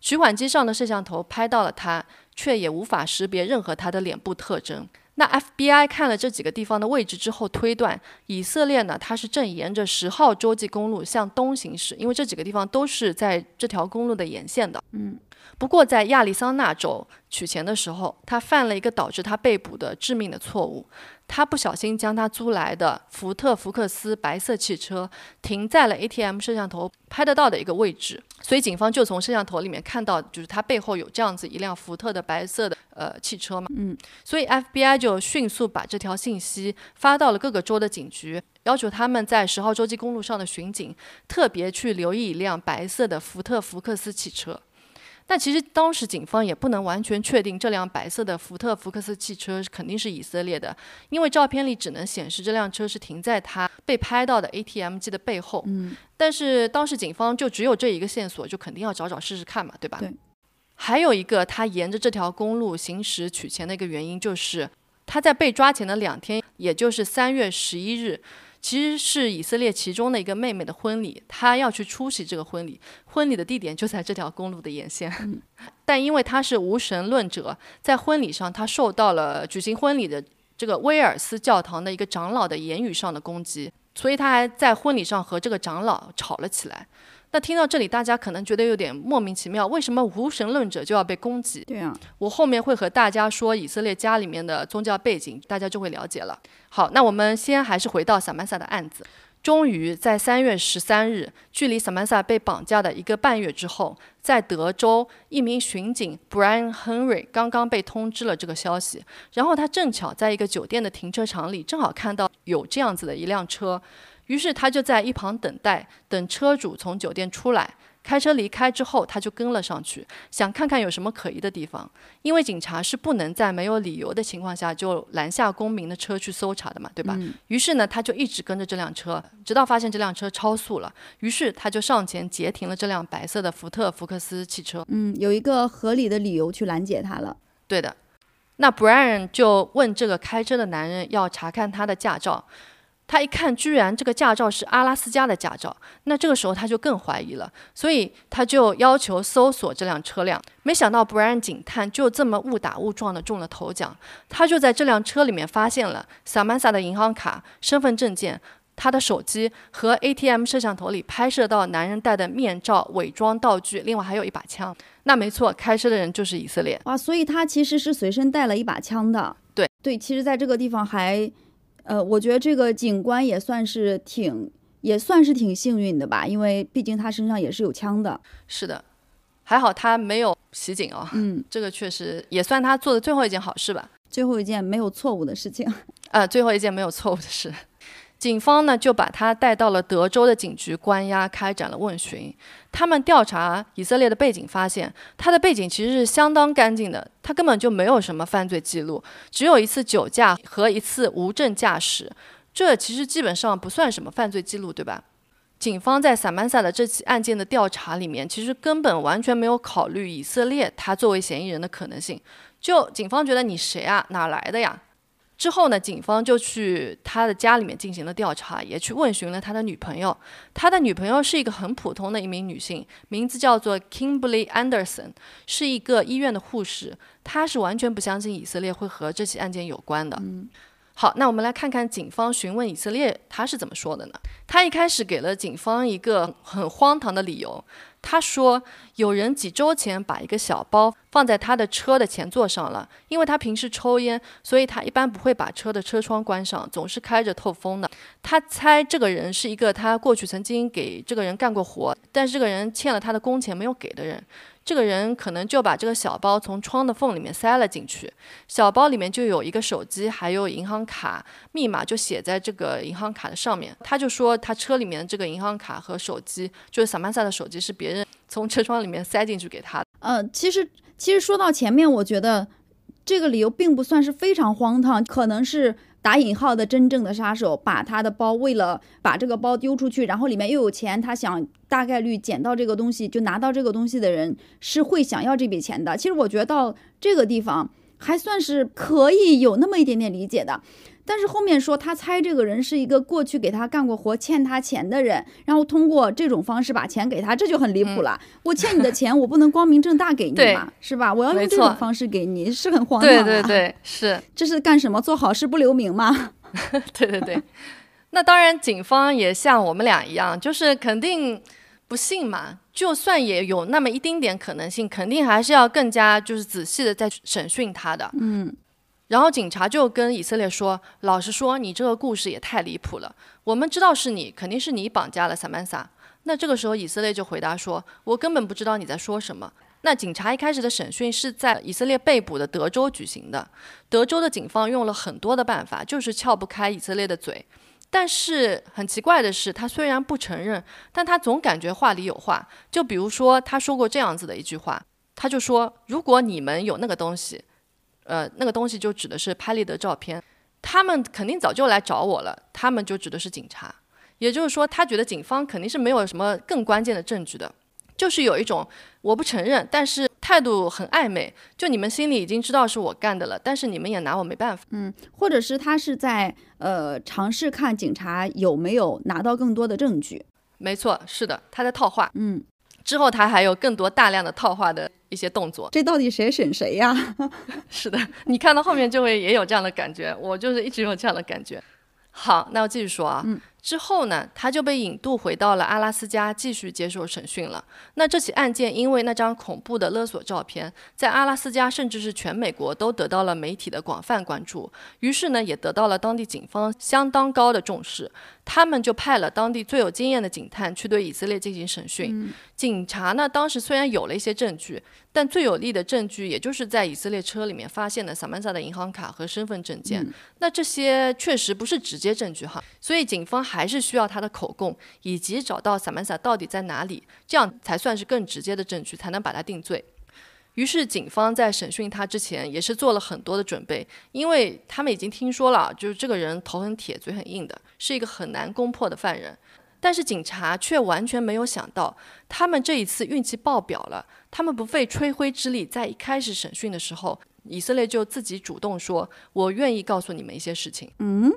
取款机上的摄像头拍到了他，却也无法识别任何他的脸部特征。那 FBI 看了这几个地方的位置之后，推断以色列呢，它是正沿着十号洲际公路向东行驶，因为这几个地方都是在这条公路的沿线的。嗯，不过在亚利桑那州取钱的时候，他犯了一个导致他被捕的致命的错误。他不小心将他租来的福特福克斯白色汽车停在了 ATM 摄像头拍得到的一个位置，所以警方就从摄像头里面看到，就是他背后有这样子一辆福特的白色的呃汽车嘛。嗯，所以 FBI 就迅速把这条信息发到了各个州的警局，要求他们在十号洲际公路上的巡警特别去留意一辆白色的福特福克斯汽车。但其实当时警方也不能完全确定这辆白色的福特福克斯汽车肯定是以色列的，因为照片里只能显示这辆车是停在他被拍到的 ATM 机的背后。嗯，但是当时警方就只有这一个线索，就肯定要找找试试看嘛，对吧？对。还有一个他沿着这条公路行驶取钱的一个原因，就是他在被抓前的两天，也就是三月十一日。其实是以色列其中的一个妹妹的婚礼，她要去出席这个婚礼，婚礼的地点就在这条公路的沿线。但因为她是无神论者，在婚礼上她受到了举行婚礼的这个威尔斯教堂的一个长老的言语上的攻击，所以她还在婚礼上和这个长老吵了起来。那听到这里，大家可能觉得有点莫名其妙，为什么无神论者就要被攻击？对啊，我后面会和大家说以色列家里面的宗教背景，大家就会了解了。好，那我们先还是回到萨曼萨的案子。终于在三月十三日，距离萨曼萨被绑架的一个半月之后，在德州，一名巡警 Brian Henry 刚刚被通知了这个消息，然后他正巧在一个酒店的停车场里，正好看到有这样子的一辆车。于是他就在一旁等待，等车主从酒店出来，开车离开之后，他就跟了上去，想看看有什么可疑的地方。因为警察是不能在没有理由的情况下就拦下公民的车去搜查的嘛，对吧？于是呢，他就一直跟着这辆车，直到发现这辆车超速了。于是他就上前截停了这辆白色的福特福克斯汽车。嗯，有一个合理的理由去拦截他了。对的。那 Brian 就问这个开车的男人要查看他的驾照。他一看，居然这个驾照是阿拉斯加的驾照，那这个时候他就更怀疑了，所以他就要求搜索这辆车辆。没想到布兰警探就这么误打误撞的中了头奖，他就在这辆车里面发现了萨曼萨的银行卡、身份证件、他的手机和 ATM 摄像头里拍摄到男人戴的面罩、伪装道具，另外还有一把枪。那没错，开车的人就是以色列。哇，所以他其实是随身带了一把枪的。对对，其实在这个地方还。呃，我觉得这个警官也算是挺，也算是挺幸运的吧，因为毕竟他身上也是有枪的。是的，还好他没有袭警哦。嗯，这个确实也算他做的最后一件好事吧。最后一件没有错误的事情。呃，最后一件没有错误的事。警方呢就把他带到了德州的警局关押，开展了问询。他们调查以色列的背景，发现他的背景其实是相当干净的，他根本就没有什么犯罪记录，只有一次酒驾和一次无证驾驶，这其实基本上不算什么犯罪记录，对吧？警方在萨曼萨的这起案件的调查里面，其实根本完全没有考虑以色列他作为嫌疑人的可能性。就警方觉得你谁啊，哪来的呀？之后呢，警方就去他的家里面进行了调查，也去问询了他的女朋友。他的女朋友是一个很普通的一名女性，名字叫做 Kimberly Anderson，是一个医院的护士。她是完全不相信以色列会和这起案件有关的。好，那我们来看看警方询问以色列他是怎么说的呢？他一开始给了警方一个很荒唐的理由。他说，有人几周前把一个小包放在他的车的前座上了，因为他平时抽烟，所以他一般不会把车的车窗关上，总是开着透风的。他猜这个人是一个他过去曾经给这个人干过活，但是这个人欠了他的工钱没有给的人。这个人可能就把这个小包从窗的缝里面塞了进去，小包里面就有一个手机，还有银行卡，密码就写在这个银行卡的上面。他就说他车里面这个银行卡和手机，就是萨曼萨的手机是别人 从车窗里面塞进去给他的。呃，其实其实说到前面，我觉得这个理由并不算是非常荒唐，可能是。打引号的真正的杀手，把他的包为了把这个包丢出去，然后里面又有钱，他想大概率捡到这个东西就拿到这个东西的人是会想要这笔钱的。其实我觉得到这个地方还算是可以有那么一点点理解的。但是后面说他猜这个人是一个过去给他干过活、欠他钱的人，然后通过这种方式把钱给他，这就很离谱了。我欠你的钱，我不能光明正大给你嘛，是吧？我要用这种方式给你，是很荒唐。对对对，是。这是干什么？做好事不留名吗？对对对。那当然，警方也像我们俩一样，就是肯定不信嘛。就算也有那么一丁点可能性，肯定还是要更加就是仔细的在审讯他的。嗯。然后警察就跟以色列说：“老实说，你这个故事也太离谱了。我们知道是你，肯定是你绑架了萨曼萨。”那这个时候，以色列就回答说：“我根本不知道你在说什么。”那警察一开始的审讯是在以色列被捕的德州举行的。德州的警方用了很多的办法，就是撬不开以色列的嘴。但是很奇怪的是，他虽然不承认，但他总感觉话里有话。就比如说，他说过这样子的一句话，他就说：“如果你们有那个东西。”呃，那个东西就指的是拍立得照片，他们肯定早就来找我了。他们就指的是警察，也就是说，他觉得警方肯定是没有什么更关键的证据的，就是有一种我不承认，但是态度很暧昧，就你们心里已经知道是我干的了，但是你们也拿我没办法。嗯或者是他是在呃尝试看警察有没有拿到更多的证据。没错，是的，他在套话。嗯，之后他还有更多大量的套话的一些动作。这到底谁审谁呀？是的，你看到后面就会也有这样的感觉，我就是一直有这样的感觉。好，那我继续说啊。嗯之后呢，他就被引渡回到了阿拉斯加继续接受审讯了。那这起案件因为那张恐怖的勒索照片，在阿拉斯加甚至是全美国都得到了媒体的广泛关注，于是呢，也得到了当地警方相当高的重视。他们就派了当地最有经验的警探去对以色列进行审讯。警察呢，当时虽然有了一些证据，但最有力的证据也就是在以色列车里面发现的萨曼萨的银行卡和身份证件。那这些确实不是直接证据哈，所以警方还是需要他的口供，以及找到萨曼萨到底在哪里，这样才算是更直接的证据，才能把他定罪。于是，警方在审讯他之前也是做了很多的准备，因为他们已经听说了，就是这个人头很铁、嘴很硬的，是一个很难攻破的犯人。但是警察却完全没有想到，他们这一次运气爆表了。他们不费吹灰之力，在一开始审讯的时候，以色列就自己主动说：“我愿意告诉你们一些事情。”嗯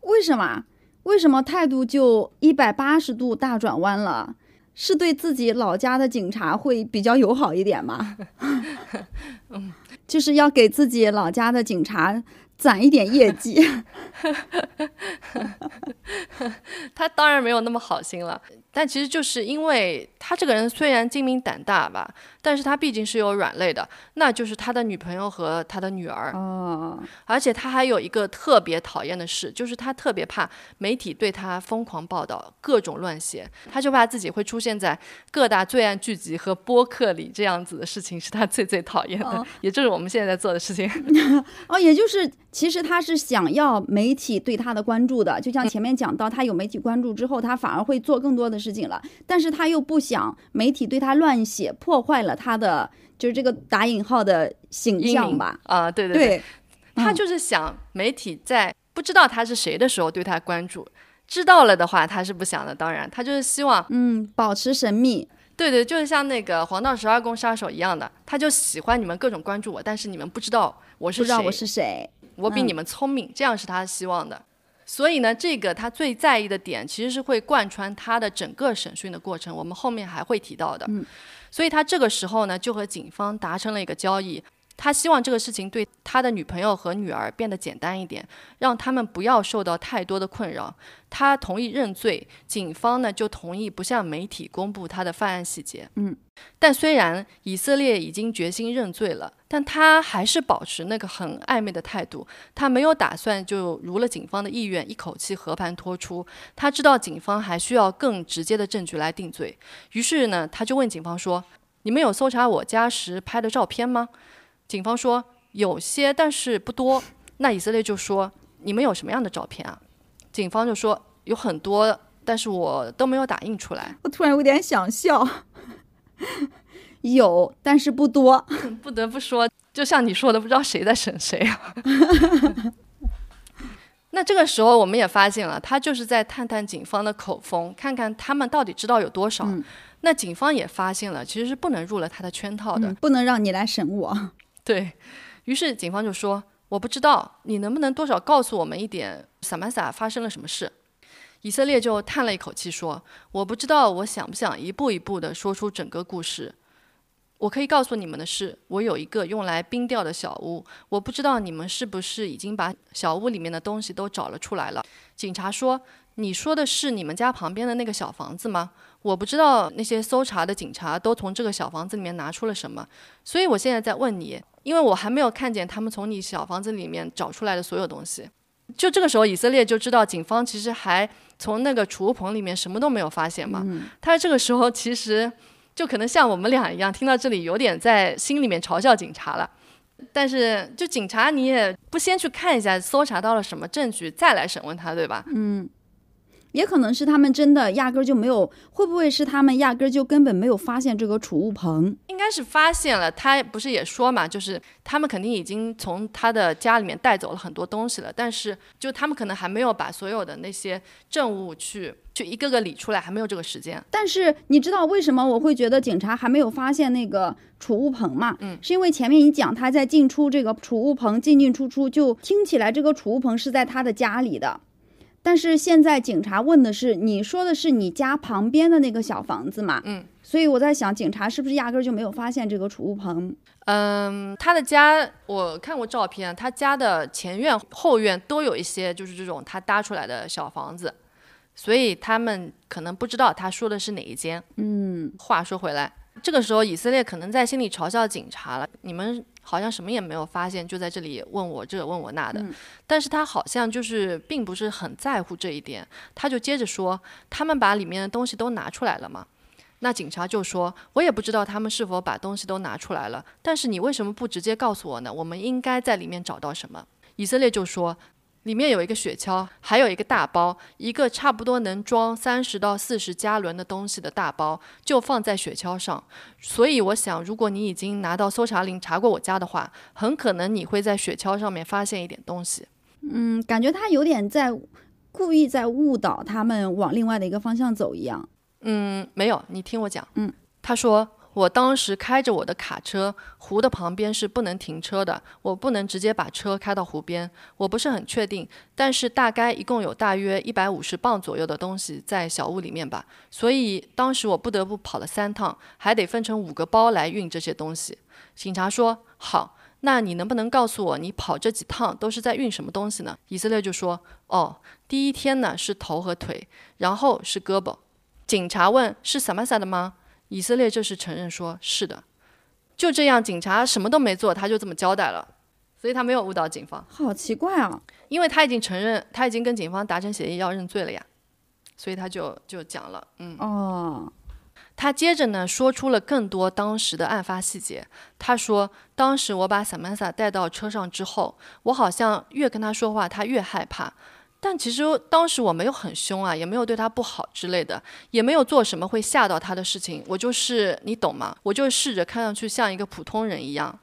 为什么？为什么态度就一百八十度大转弯了？是对自己老家的警察会比较友好一点吗？嗯，就是要给自己老家的警察攒一点业绩。他当然没有那么好心了，但其实就是因为他这个人虽然精明胆大吧，但是他毕竟是有软肋的，那就是他的女朋友和他的女儿。哦，而且他还有一个特别讨厌的事，就是他特别怕媒体对他疯狂报道，各种乱写，他就怕自己会出现在各大罪案剧集和播客里，这样子的事情是他最最讨厌的，哦也就是我们现在在做的事情。哦，也就是其实他是想要媒体对他的关注的，就像前面讲到，他有媒体关注之后，他反而会做更多的事情了，但是他又不想媒体对他乱写，破坏了他的就是这个打引号的形象吧？啊、对对对，他就是想媒体在不知道他是谁的时候对他关注，知道了的话他是不想的。当然，他就是希望，嗯，保持神秘。对对，就是像那个黄道十二宫杀手一样的，他就喜欢你们各种关注我，但是你们不知道我是谁，不知道我是谁，嗯我比你们聪明，这样是他希望的。所以呢，这个他最在意的点，其实是会贯穿他的整个审讯的过程，我们后面还会提到的。嗯所以他这个时候呢，就和警方达成了一个交易，他希望这个事情对他的女朋友和女儿变得简单一点，让他们不要受到太多的困扰。他同意认罪，警方呢就同意不向媒体公布他的犯案细节。嗯，但虽然以色列已经决心认罪了，但他还是保持那个很暧昧的态度。他没有打算就如了警方的意愿，一口气和盘托出。他知道警方还需要更直接的证据来定罪，于是呢，他就问警方说：“你们有搜查我家时拍的照片吗？”警方说：“有些，但是不多。”那以色列就说：“你们有什么样的照片啊？”警方就说：“有很多，但是我都没有打印出来。我突然有点想笑。有，但是不多。”不得不说，就像你说的，不知道谁在审谁啊。那这个时候，我们也发现了，他就是在探探警方的口风，看看他们到底知道有多少。嗯那警方也发现了，其实是不能入了他的圈套的。嗯，不能让你来审我。对于是，警方就说：“我不知道，你能不能多少告诉我们一点，萨曼萨发生了什么事？”以色列就叹了一口气说：“我不知道，我想不想一步一步的说出整个故事。我可以告诉你们的是，我有一个用来冰钓的小屋，我不知道你们是不是已经把小屋里面的东西都找了出来了。”警察说：“你说的是你们家旁边的那个小房子吗？我不知道那些搜查的警察都从这个小房子里面拿出了什么，所以我现在在问你，因为我还没有看见他们从你小房子里面找出来的所有东西。就这个时候，以色列就知道警方其实还从那个储物棚里面什么都没有发现嘛。他这个时候其实就可能像我们俩一样，听到这里有点在心里面嘲笑警察了。但是，就警察你也不先去看一下搜查到了什么证据，再来审问他，对吧？也可能是他们真的压根儿就没有，会不会是他们压根儿就根本没有发现这个储物棚？应该是发现了，他不是也说嘛，就是他们肯定已经从他的家里面带走了很多东西了，但是就他们可能还没有把所有的那些证物去就一个个理出来，还没有这个时间。但是你知道为什么我会觉得警察还没有发现那个储物棚吗？嗯，是因为前面你讲他在进出这个储物棚进进出出，就听起来这个储物棚是在他的家里的。但是现在警察问的是，你说的是你家旁边的那个小房子嘛？嗯，所以我在想，警察是不是压根儿就没有发现这个储物棚？嗯，他的家我看过照片，他家的前院后院都有一些就是这种他搭出来的小房子，所以他们可能不知道他说的是哪一间。嗯，话说回来，这个时候以色列可能在心里嘲笑警察了，你们好像什么也没有发现，就在这里问我这问我那的。嗯但是他好像就是并不是很在乎这一点，他就接着说，他们把里面的东西都拿出来了嘛。那警察就说：“我也不知道他们是否把东西都拿出来了，但是你为什么不直接告诉我呢？我们应该在里面找到什么？”以色列就说：“里面有一个雪橇，还有一个大包，一个差不多能装三十到四十加仑的东西的大包，就放在雪橇上。所以我想，如果你已经拿到搜查令查过我家的话，很可能你会在雪橇上面发现一点东西。嗯，感觉他有点在故意在误导他们往另外的一个方向走一样。嗯，没有，你听我讲。嗯，他说我当时开着我的卡车，湖的旁边是不能停车的，我不能直接把车开到湖边。我不是很确定，但是大概一共有大约一百五十磅左右的东西在小屋里面吧。所以当时我不得不跑了三趟，还得分成五个包来运这些东西。警察说好。那你能不能告诉我，你跑这几趟都是在运什么东西呢？以色列就说：“哦，第一天呢是头和腿，然后是胳膊。”警察问：“是萨玛萨的吗？”以色列这时承认说：“是的。”就这样，警察什么都没做，他就这么交代了，所以他没有误导警方，好奇怪啊！因为他已经承认，他已经跟警方达成协议要认罪了呀，所以他就就讲了，嗯。哦，他接着呢说出了更多当时的案发细节。他说，当时我把萨曼萨带到车上之后，我好像越跟他说话，他越害怕。但其实当时我没有很凶啊，也没有对他不好之类的，也没有做什么会吓到他的事情。我就是你懂吗？我就试着看上去像一个普通人一样。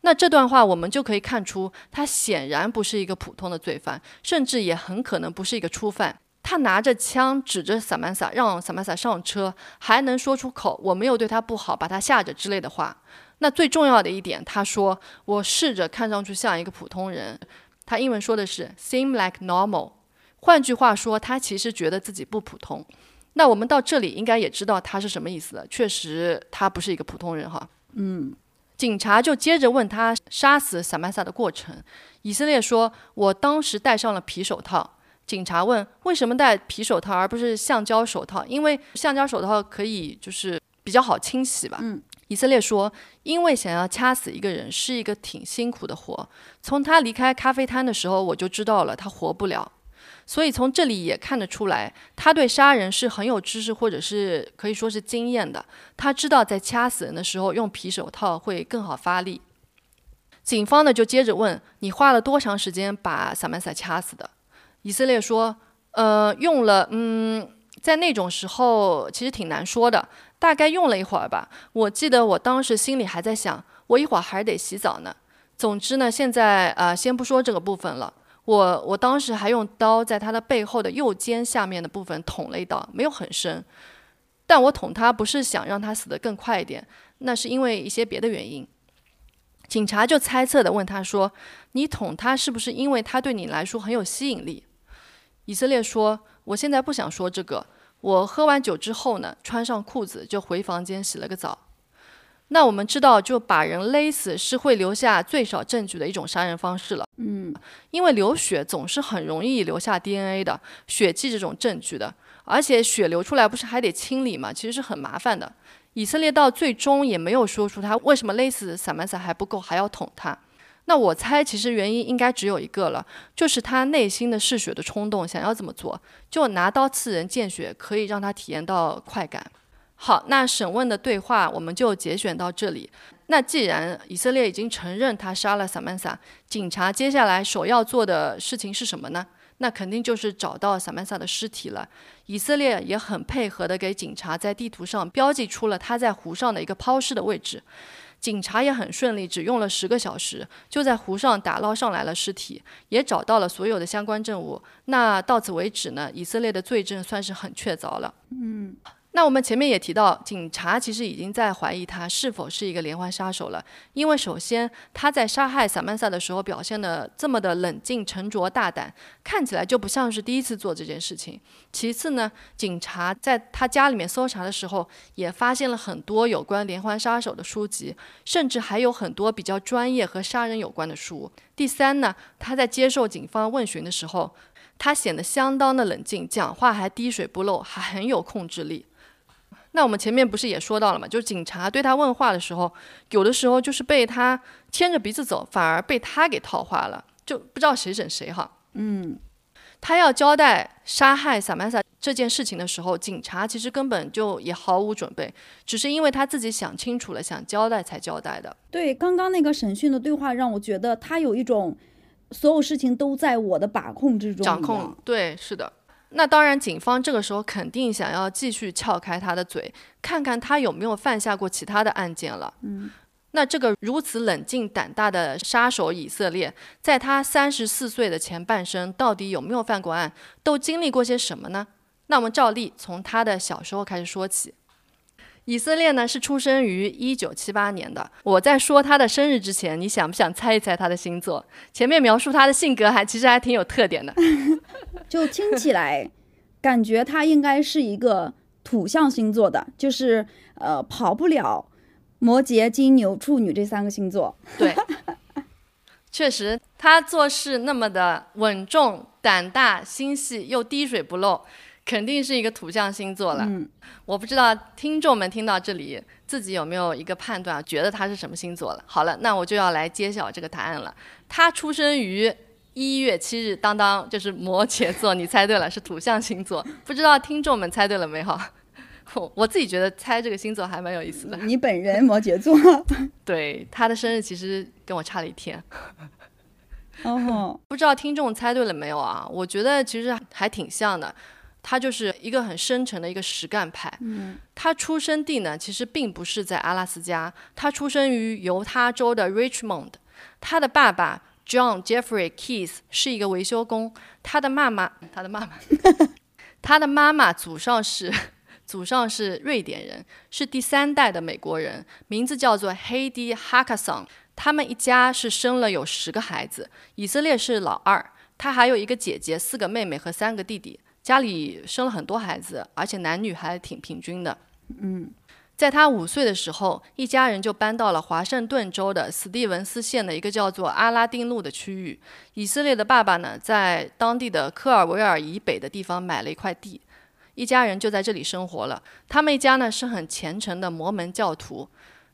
那这段话我们就可以看出，他显然不是一个普通的罪犯，甚至也很可能不是一个初犯。他拿着枪指着萨曼萨，让萨曼萨上车，还能说出口“我没有对他不好，把他吓着”之类的话。那最重要的一点，他说：“我试着看上去像一个普通人。”他英文说的是 “seem like normal”，换句话说，他其实觉得自己不普通。那我们到这里应该也知道他是什么意思了。确实，他不是一个普通人哈。嗯，警察就接着问他杀死萨曼萨的过程。以色列说：“我当时戴上了皮手套。”警察问：“为什么戴皮手套而不是橡胶手套？因为橡胶手套可以就是比较好清洗吧。”嗯，以色列说：“因为想要掐死一个人是一个挺辛苦的活。从他离开咖啡摊的时候，我就知道了他活不了。所以从这里也看得出来，他对杀人是很有知识或者是可以说是经验的。他知道在掐死人的时候用皮手套会更好发力。”警方呢就接着问：“你花了多长时间把萨曼萨掐死的？”以色列说：“呃，用了，嗯，在那种时候其实挺难说的，大概用了一会儿吧。我记得我当时心里还在想，我一会儿还得洗澡呢。总之呢，现在呃，先不说这个部分了。我我当时还用刀在他的背后的右肩下面的部分捅了一刀，没有很深。但我捅他不是想让他死得更快一点，那是因为一些别的原因。”警察就猜测的问他说：“你捅他是不是因为他对你来说很有吸引力？”以色列说：“我现在不想说这个。我喝完酒之后呢，穿上裤子就回房间洗了个澡。那我们知道，就把人勒死是会留下最少证据的一种杀人方式了。嗯，因为流血总是很容易留下 DNA 的血迹这种证据的，而且血流出来不是还得清理吗？其实是很麻烦的。以色列到最终也没有说出他为什么勒死萨曼萨还不够，还要捅他。那我猜，其实原因应该只有一个了，就是他内心的嗜血的冲动，想要这么做，就拿刀刺人见血，可以让他体验到快感。好，那审问的对话我们就节选到这里。那既然以色列已经承认他杀了萨曼萨，警察接下来首要做的事情是什么呢？那肯定就是找到萨曼萨的尸体了。以色列也很配合的给警察在地图上标记出了他在湖上的一个抛尸的位置。警察也很顺利，只用了十个小时，就在湖上打捞上来了尸体，也找到了所有的相关证物。那到此为止呢，以色列的罪证算是很确凿了。嗯。那我们前面也提到，警察其实已经在怀疑他是否是一个连环杀手了。因为首先他在杀害萨曼萨的时候表现的这么的冷静、沉着、大胆，看起来就不像是第一次做这件事情。其次呢，警察在他家里面搜查的时候，也发现了很多有关连环杀手的书籍，甚至还有很多比较专业和杀人有关的书。第三呢，他在接受警方问询的时候，他显得相当的冷静，讲话还滴水不漏，还很有控制力。那我们前面不是也说到了嘛？就是警察对他问话的时候，有的时候就是被他牵着鼻子走，反而被他给套话了，就不知道谁整谁哈。嗯，他要交代杀害萨曼萨这件事情的时候，警察其实根本就也毫无准备，只是因为他自己想清楚了，想交代才交代的。对，刚刚那个审讯的对话让我觉得他有一种所有事情都在我的把控之中，掌控。对，是的。那当然，警方这个时候肯定想要继续撬开他的嘴，看看他有没有犯下过其他的案件了。嗯，那这个如此冷静胆大的杀手以色列，在他三十四岁的前半生，到底有没有犯过案，都经历过些什么呢？那我们照例从他的小时候开始说起。以色列呢是出生于一九七八年的。我在说他的生日之前，你想不想猜一猜他的星座？前面描述他的性格还其实还挺有特点的，就听起来感觉他应该是一个土象星座的，就是呃跑不了摩羯、金牛、处女这三个星座。对，确实他做事那么的稳重、胆大、心细又滴水不漏。肯定是一个土象星座了，我不知道听众们听到这里自己有没有一个判断，觉得他是什么星座了。好了，那我就要来揭晓这个答案了。他出生于一月七日，当当就是摩羯座，你猜对了，是土象星座。不知道听众们猜对了没？有，我我自己觉得猜这个星座还蛮有意思的。你本人摩羯座，对他的生日其实跟我差了一天。哦，不知道听众猜对了没有啊？我觉得其实还挺像的。他就是一个很深沉的一个实干派。嗯，他出生地呢，其实并不是在阿拉斯加，他出生于犹他州的 Richmond。他的爸爸 John Jeffrey Keith 是一个维修工，他的妈妈，他的妈妈，他的妈妈祖上是 祖上是瑞典人，是第三代的美国人，名字叫做 Heidi Hackerson。他们一家是生了有十个孩子，以色列是老二，他还有一个姐姐，四个妹妹和三个弟弟。家里生了很多孩子，而且男女还挺平均的。嗯，在他五岁的时候，一家人就搬到了华盛顿州的史蒂文斯县的一个叫做阿拉丁路的区域。以色列的爸爸呢，在当地的科尔维尔以北的地方买了一块地，一家人就在这里生活了。他们一家呢是很虔诚的摩门教徒。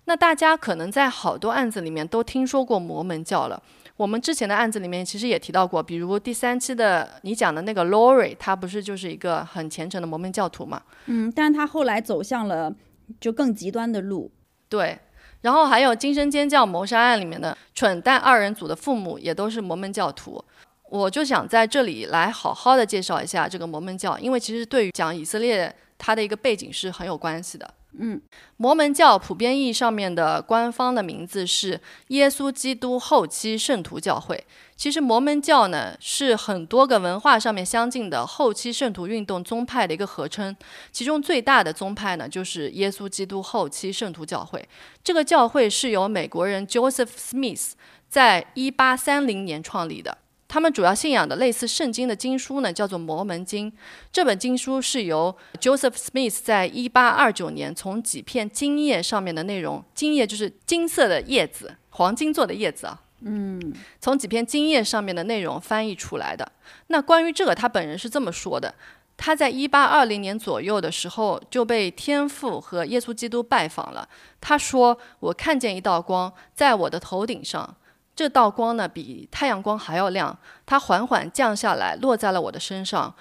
那大家可能在好多案子里面都听说过摩门教了。我们之前的案子里面其实也提到过，比如第三期的你讲的那个 Lori，他不是就是一个很虔诚的摩门教徒嘛？嗯，但他后来走向了就更极端的路。对，然后还有惊声尖叫谋杀案里面的蠢蛋二人组的父母也都是摩门教徒。我就想在这里来好好的介绍一下这个摩门教，因为其实对于讲以色列它的一个背景是很有关系的。嗯，摩门教普遍意义上面的官方的名字是耶稣基督后期圣徒教会。其实摩门教呢是很多个文化上面相近的后期圣徒运动宗派的一个合称。其中最大的宗派呢就是耶稣基督后期圣徒教会。这个教会是由美国人 Joseph Smith 在一八三零年创立的。他们主要信仰的类似圣经的经书呢，叫做《摩门经》。这本经书是由 Joseph Smith 在一八二九年从几片金叶上面的内容，金叶就是金色的叶子，黄金做的叶子啊。嗯，从几片金叶上面的内容翻译出来的。那关于这个，他本人是这么说的：他在一八二零年左右的时候就被天父和耶稣基督拜访了。他说：“我看见一道光在我的头顶上。”这道光呢，比太阳光还要亮。它缓缓降下来，落在了我的身上。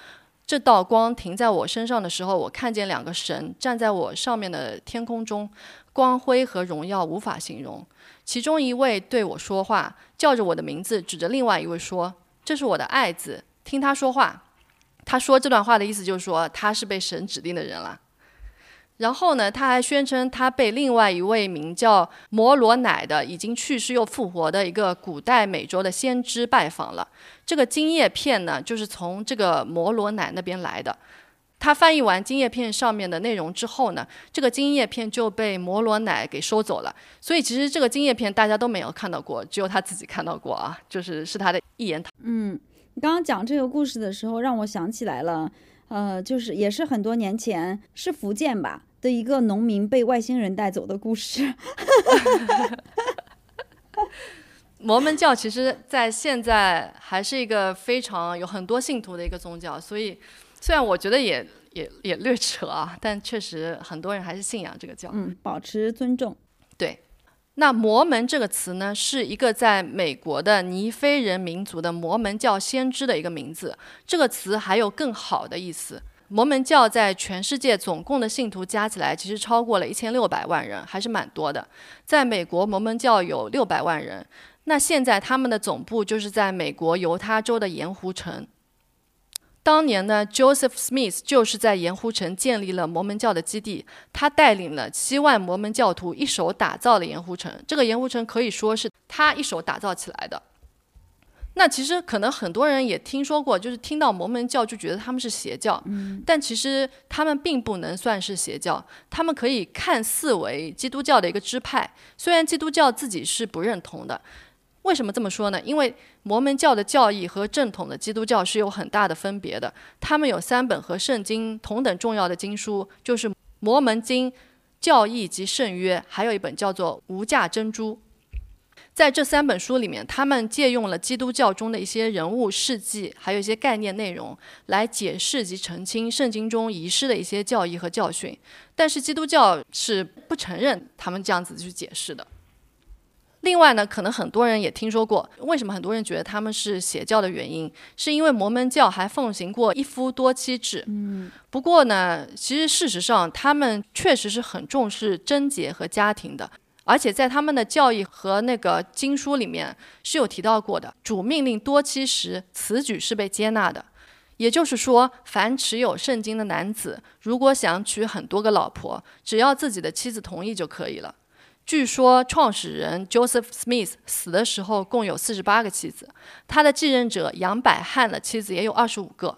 这道光停在我身上的时候，我看见两个神站在我上面的天空中，光辉和荣耀无法形容。其中一位对我说话，叫着我的名字，指着另外一位说：“这是我的爱子，听他说话。他说这段话的意思就是说他是被神指定的人了。然后呢，他还宣称他被另外一位名叫摩罗乃的已经去世又复活的一个古代美洲的先知拜访了。这个金叶片呢，就是从这个摩罗乃那边来的。他翻译完金叶片上面的内容之后呢，这个金叶片就被摩罗乃给收走了。所以其实这个金叶片大家都没有看到过，只有他自己看到过啊，就是是他的一言堂。嗯，你刚刚讲这个故事的时候，让我想起来了，呃，就是也是很多年前，是福建吧的一个农民被外星人带走的故事。摩门教其实在现在还是一个非常有很多信徒的一个宗教，所以。虽然我觉得也也也略扯啊，但确实很多人还是信仰这个教。嗯，保持尊重。对，那摩门这个词呢，是一个在美国的尼非人民族的摩门教先知的一个名字。这个词还有更好的意思。摩门教在全世界总共的信徒加起来，其实超过了一千六百万人，还是蛮多的。在美国，摩门教有六百万人。那现在他们的总部就是在美国犹他州的盐湖城。当年呢，Joseph Smith 就是在盐湖城建立了摩门教的基地，他带领了七万摩门教徒一手打造了盐湖城。这个盐湖城可以说是他一手打造起来的。那其实可能很多人也听说过，就是听到摩门教就觉得他们是邪教，但其实他们并不能算是邪教，他们可以看似为基督教的一个支派，虽然基督教自己是不认同的。为什么这么说呢？因为摩门教的教义和正统的基督教是有很大的分别的。他们有三本和圣经同等重要的经书，就是《摩门经》、教义及圣约，还有一本叫做《无价珍珠》。在这三本书里面，他们借用了基督教中的一些人物事迹，还有一些概念内容，来解释及澄清圣经中遗失的一些教义和教训。但是基督教是不承认他们这样子去解释的。另外呢，可能很多人也听说过，为什么很多人觉得他们是邪教的原因，是因为摩门教还奉行过一夫多妻制。嗯，不过呢，其实事实上他们确实是很重视贞洁和家庭的，而且在他们的教义和那个经书里面是有提到过的，主命令多妻时，此举是被接纳的。也就是说，凡持有圣经的男子，如果想娶很多个老婆，只要自己的妻子同意就可以了。据说创始人 Joseph Smith 死的时候共有四十八个妻子，他的继任者杨百翰的妻子也有二十五个。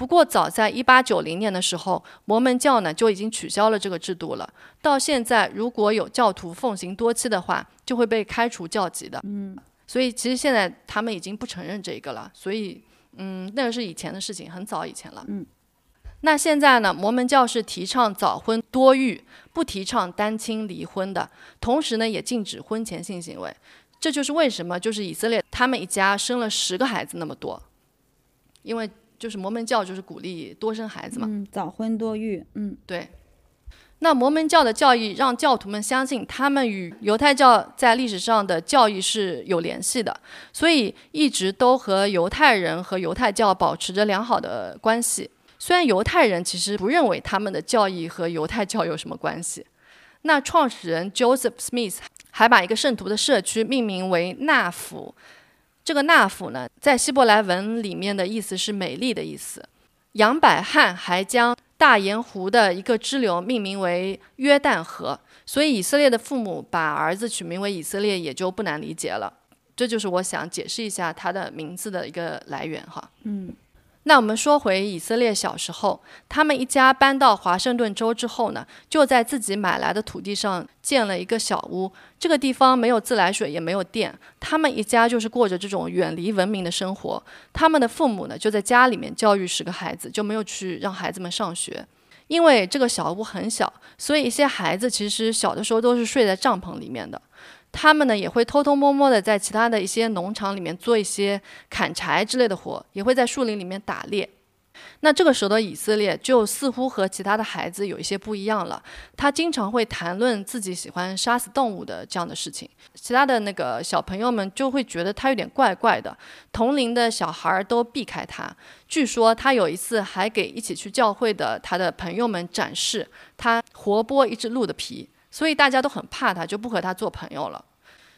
不过早在一八九零年的时候，摩门教呢就已经取消了这个制度了。到现在，如果有教徒奉行多妻的话，就会被开除教籍的。嗯，所以其实现在他们已经不承认这个了。所以，嗯，那个是以前的事情，很早以前了。嗯。那现在呢？摩门教是提倡早婚多育，不提倡单亲离婚的，同时呢，也禁止婚前性行为。这就是为什么，就是以色列他们一家生了十个孩子那么多，因为就是摩门教就是鼓励多生孩子嘛。嗯，早婚多育。嗯，对。那摩门教的教义让教徒们相信，他们与犹太教在历史上的教义是有联系的，所以一直都和犹太人和犹太教保持着良好的关系。虽然犹太人其实不认为他们的教义和犹太教有什么关系，那创始人 Joseph Smith 还把一个圣徒的社区命名为纳府。这个纳府呢，在希伯来文里面的意思是美丽的意思。杨百翰还将大盐湖的一个支流命名为约旦河，所以以色列的父母把儿子取名为以色列也就不难理解了。这就是我想解释一下他的名字的一个来源哈。嗯。那我们说回以色列小时候，他们一家搬到华盛顿州之后呢，就在自己买来的土地上建了一个小屋。这个地方没有自来水，也没有电，他们一家就是过着这种远离文明的生活。他们的父母呢，就在家里面教育十个孩子，就没有去让孩子们上学。因为这个小屋很小，所以一些孩子其实小的时候都是睡在帐篷里面的。他们呢也会偷偷摸摸的在其他的一些农场里面做一些砍柴之类的活，也会在树林里面打猎。那这个时候的以色列就似乎和其他的孩子有一些不一样了。他经常会谈论自己喜欢杀死动物的这样的事情，其他的那个小朋友们就会觉得他有点怪怪的。同龄的小孩儿都避开他。据说他有一次还给一起去教会的他的朋友们展示他活剥一只鹿的皮。所以大家都很怕他，就不和他做朋友了。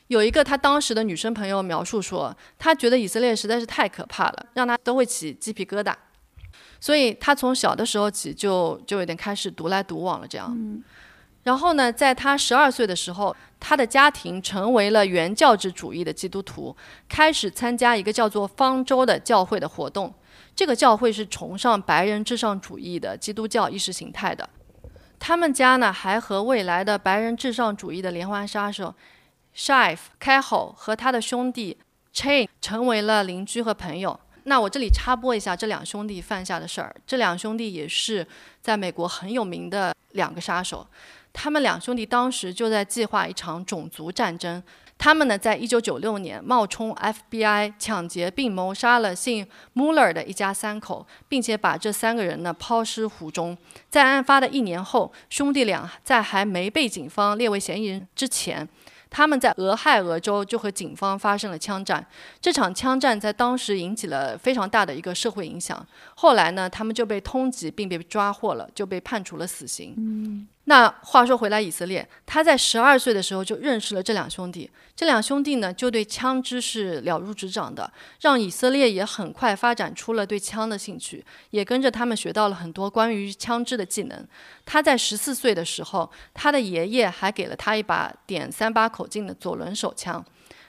有一个他当时的女生朋友描述说，他觉得以色列实在是太可怕了，让他都会起鸡皮疙瘩。所以他从小的时候起就就有点开始独来独往了这样。然后呢，在他十二岁的时候，他的家庭成为了原教旨主义的基督徒，开始参加一个叫做方舟的教会的活动。这个教会是崇尚白人至上主义的基督教意识形态的。他们家呢，还和未来的白人至上主义的连环杀手 Shif k a h o 和他的兄弟 Chain 成为了邻居和朋友。那我这里插播一下这两兄弟犯下的事儿。这两兄弟也是在美国很有名的两个杀手。他们两兄弟当时就在计划一场种族战争。他们呢，在一九九六年冒充 FBI 抢劫并谋杀了姓 Muller 的一家三口，并且把这三个人呢抛尸湖中。在案发的一年后，兄弟俩在还没被警方列为嫌疑人之前。他们在俄亥俄州就和警方发生了枪战，这场枪战在当时引起了非常大的一个社会影响。后来呢，他们就被通缉并被抓获了，就被判处了死刑。嗯。那话说回来，以色列他在十二岁的时候就认识了这两兄弟，这两兄弟呢就对枪支是了如指掌的，让以色列也很快发展出了对枪的兴趣，也跟着他们学到了很多关于枪支的技能。他在十四岁的时候，他的爷爷还给了他一把点三八口径的左轮手枪，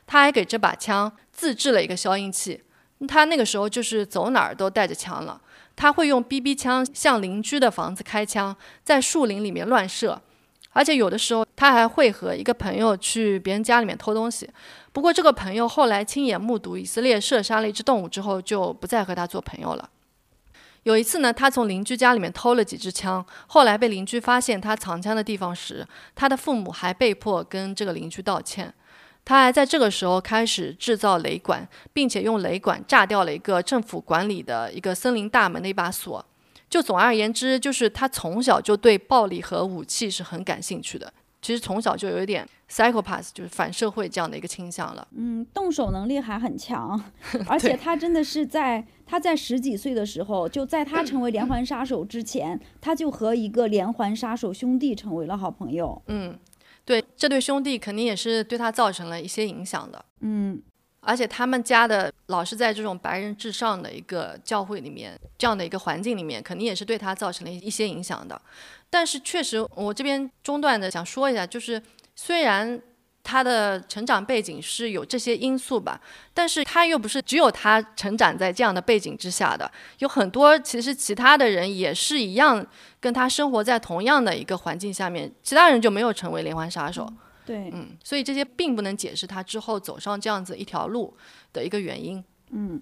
他还给这把枪自制了一个消音器，他那个时候就是走哪儿都带着枪了。他会用 BB 枪向邻居的房子开枪，在树林里面乱射，而且有的时候他还会和一个朋友去别人家里面偷东西。不过这个朋友后来亲眼目睹以色列射杀了一只动物之后，就不再和他做朋友了。有一次呢，他从邻居家里面偷了几支枪，后来被邻居发现他藏枪的地方时，他的父母还被迫跟这个邻居道歉。他还在这个时候开始制造雷管，并且用雷管炸掉了一个政府管理的一个森林大门的一把锁。就总而言之，就是他从小就对暴力和武器是很感兴趣的。其实从小就有一点 psychopath，就是反社会这样的一个倾向了。嗯，动手能力还很强，而且他真的是在他在十几岁的时候，就在他成为连环杀手之前，他就和一个连环杀手兄弟成为了好朋友。嗯。对这对兄弟肯定也是对他造成了一些影响的，嗯，而且他们家的老是在这种白人至上的一个教会里面，这样的一个环境里面，肯定也是对他造成了一些影响的。但是确实，我这边中断的想说一下，就是虽然。他的成长背景是有这些因素吧，但是他又不是只有他成长在这样的背景之下的，有很多其实其他的人也是一样，跟他生活在同样的一个环境下面，其他人就没有成为连环杀手。对，嗯，所以这些并不能解释他之后走上这样子一条路的一个原因。嗯。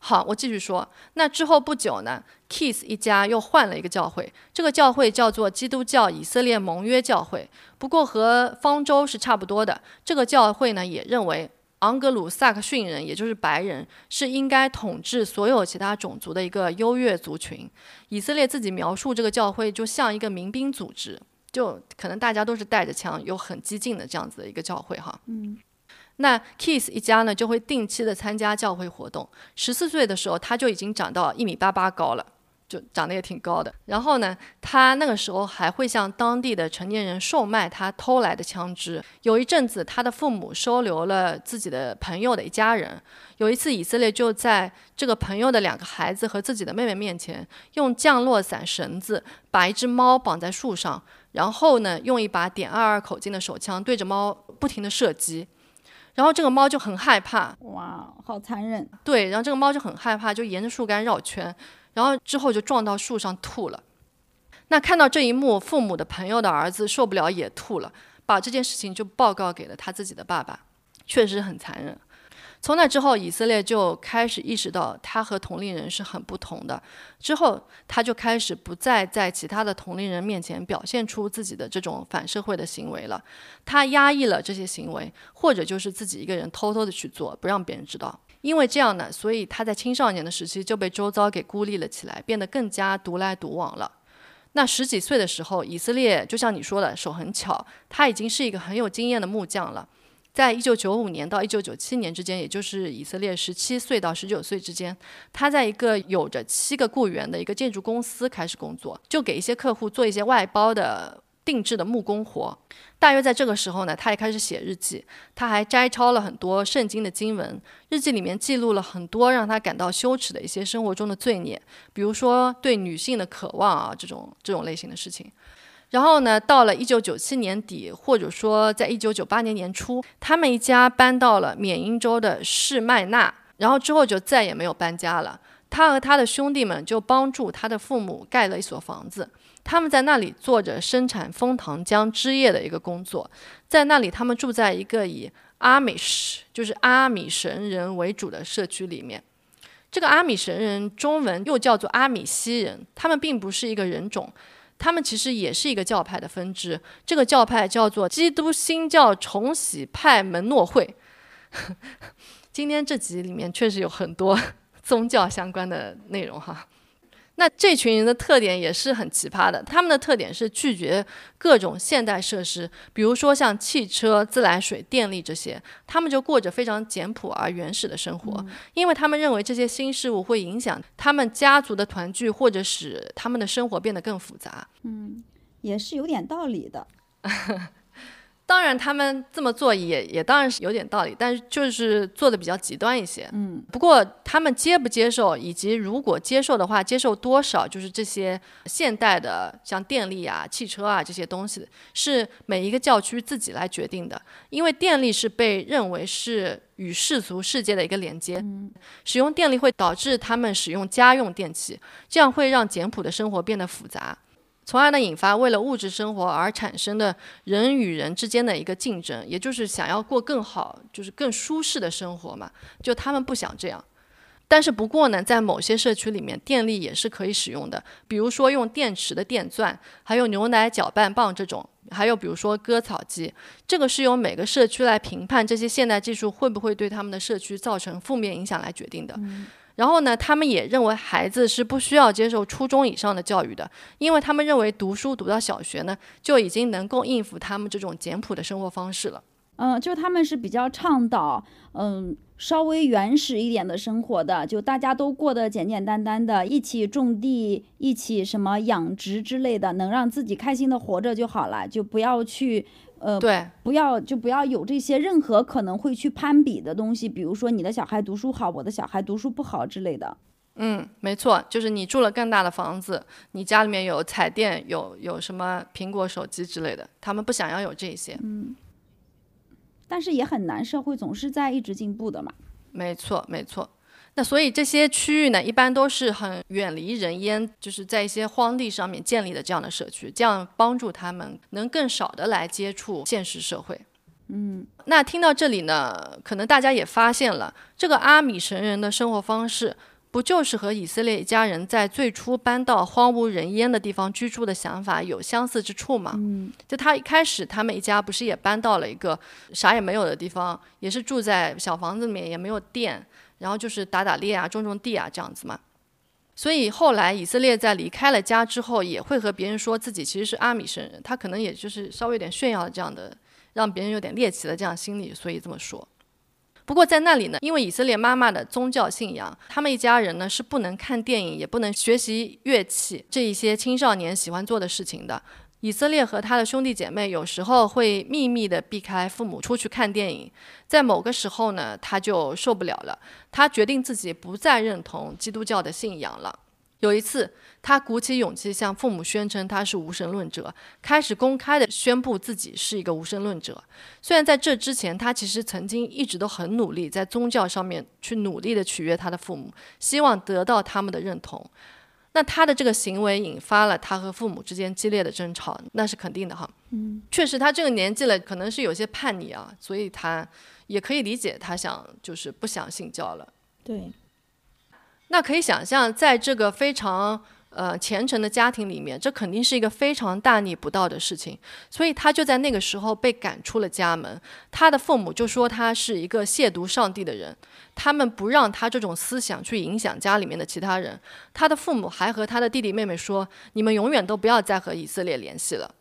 好，我继续说。那之后不久呢，Kiss 一家又换了一个教会，这个教会叫做基督教以色列盟约教会。不过和方舟是差不多的。这个教会呢，也认为昂格鲁萨克逊人，也就是白人，是应该统治所有其他种族的一个优越族群。以色列自己描述这个教会就像一个民兵组织，就可能大家都是带着枪，有很激进的这样子的一个教会哈。嗯。那 Kiss 一家呢，就会定期的参加教会活动。十四岁的时候，他就已经长到一米八八高了，就长得也挺高的。然后呢，他那个时候还会向当地的成年人售卖他偷来的枪支。有一阵子，他的父母收留了自己的朋友的一家人。有一次，以色列就在这个朋友的两个孩子和自己的妹妹面前，用降落伞绳子把一只猫绑在树上，然后呢，用一把点二二口径的手枪对着猫不停的射击。然后这个猫就很害怕，哇，好残忍！对，然后这个猫就很害怕，就沿着树干绕圈，然后之后就撞到树上吐了。那看到这一幕，父母的朋友的儿子受不了也吐了，把这件事情就报告给了他自己的爸爸，确实很残忍。从那之后，以色列就开始意识到他和同龄人是很不同的。之后，他就开始不再在其他的同龄人面前表现出自己的这种反社会的行为了。他压抑了这些行为，或者就是自己一个人偷偷的去做，不让别人知道。因为这样呢，所以他在青少年的时期就被周遭给孤立了起来，变得更加独来独往了。那十几岁的时候，以色列就像你说的，手很巧，他已经是一个很有经验的木匠了。在一九九五年到一九九七年之间，也就是以色列十七岁到十九岁之间，他在一个有着七个雇员的一个建筑公司开始工作，就给一些客户做一些外包的定制的木工活。大约在这个时候呢，他也开始写日记，他还摘抄了很多圣经的经文，日记里面记录了很多让他感到羞耻的一些生活中的罪孽，比如说对女性的渴望啊这种这种类型的事情。然后呢，到了一九九七年底，或者说在一九九八年年初，他们一家搬到了缅因州的士麦纳，然后之后就再也没有搬家了。他和他的兄弟们就帮助他的父母盖了一所房子。他们在那里做着生产枫糖浆汁液的一个工作，在那里他们住在一个以阿米什，就是阿米神人为主的社区里面。这个阿米神人中文又叫做阿米西人，他们并不是一个人种，他们其实也是一个教派的分支。这个教派叫做基督新教重洗派门诺会。今天这集里面确实有很多 宗教相关的内容哈。那这群人的特点也是很奇葩的，他们的特点是拒绝各种现代设施，比如说像汽车、自来水、电力这些，他们就过着非常简朴而原始的生活，因为他们认为这些新事物会影响他们家族的团聚，或者使他们的生活变得更复杂。嗯，也是有点道理的。当然，他们这么做也也当然是有点道理，但是就是做的比较极端一些。嗯，不过他们接不接受，以及如果接受的话，接受多少，就是这些现代的像电力啊、汽车啊这些东西，是每一个教区自己来决定的。因为电力是被认为是与世俗世界的一个连接，使用电力会导致他们使用家用电器，这样会让简朴的生活变得复杂。从而呢，引发为了物质生活而产生的人与人之间的一个竞争，也就是想要过更好、就是更舒适的生活嘛。就他们不想这样，但是不过呢，在某些社区里面，电力也是可以使用的，比如说用电池的电钻，还有牛奶搅拌棒这种，还有比如说割草机。这个是由每个社区来评判这些现代技术会不会对他们的社区造成负面影响来决定的。然后呢，他们也认为孩子是不需要接受初中以上的教育的，因为他们认为读书读到小学呢，就已经能够应付他们这种简朴的生活方式了。嗯，就他们是比较倡导，嗯，稍微原始一点的生活的，就大家都过得简简单单的，一起种地，一起什么养殖之类的，能让自己开心的活着就好了，就不要去。呃，对，不要就不要有这些任何可能会去攀比的东西，比如说你的小孩读书好，我的小孩读书不好之类的。嗯，没错，就是你住了更大的房子，你家里面有彩电，有有什么苹果手机之类的，他们不想要有这些。嗯，但是也很难，社会总是在一直进步的嘛。没错，没错。那所以这些区域呢，一般都是很远离人烟，就是在一些荒地上面建立的这样的社区，这样帮助他们能更少的来接触现实社会。嗯，那听到这里呢，可能大家也发现了，这个阿米神人的生活方式，不就是和以色列一家人在最初搬到荒无人烟的地方居住的想法有相似之处吗？嗯，就他一开始他们一家不是也搬到了一个啥也没有的地方，也是住在小房子里面，也没有电。然后就是打打猎啊，种种地啊，这样子嘛。所以后来以色列在离开了家之后，也会和别人说自己其实是阿米什人。他可能也就是稍微有点炫耀这样的，让别人有点猎奇的这样心理，所以这么说。不过在那里呢，因为以色列妈妈的宗教信仰，他们一家人呢是不能看电影，也不能学习乐器这一些青少年喜欢做的事情的。以色列和他的兄弟姐妹有时候会秘密地避开父母出去看电影，在某个时候呢，他就受不了了，他决定自己不再认同基督教的信仰了。有一次，他鼓起勇气向父母宣称他是无神论者，开始公开地宣布自己是一个无神论者。虽然在这之前，他其实曾经一直都很努力在宗教上面去努力地取悦他的父母，希望得到他们的认同。那他的这个行为引发了他和父母之间激烈的争吵，那是肯定的哈。嗯，确实他这个年纪了，可能是有些叛逆啊，所以他也可以理解他想就是不想信教了。对，那可以想象，在这个非常。呃，虔诚的家庭里面，这肯定是一个非常大逆不道的事情，所以他就在那个时候被赶出了家门。他的父母就说他是一个亵渎上帝的人，他们不让他这种思想去影响家里面的其他人。他的父母还和他的弟弟妹妹说：“你们永远都不要再和以色列联系了。”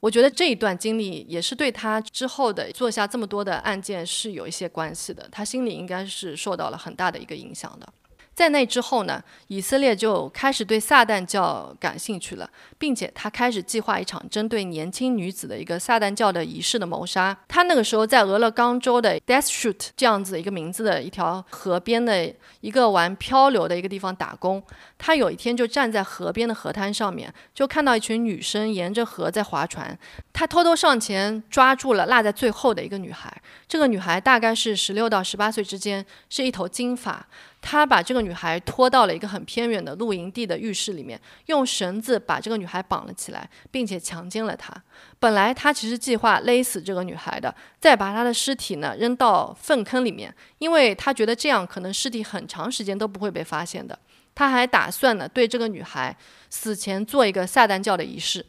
我觉得这一段经历也是对他之后的做下这么多的案件是有一些关系的，他心里应该是受到了很大的一个影响的。在那之后呢，以色列就开始对撒旦教感兴趣了，并且他开始计划一场针对年轻女子的一个撒旦教的仪式的谋杀。他那个时候在俄勒冈州的 Death Shoot 这样子一个名字的一条河边的一个玩漂流的一个地方打工。他有一天就站在河边的河滩上面，就看到一群女生沿着河在划船。他偷偷上前抓住了落在最后的一个女孩。这个女孩大概是十六到十八岁之间，是一头金发。他把这个女孩拖到了一个很偏远的露营地的浴室里面，用绳子把这个女孩绑了起来，并且强奸了她。本来他其实计划勒死这个女孩的，再把她的尸体呢扔到粪坑里面，因为他觉得这样可能尸体很长时间都不会被发现的。他还打算呢对这个女孩死前做一个撒旦教的仪式。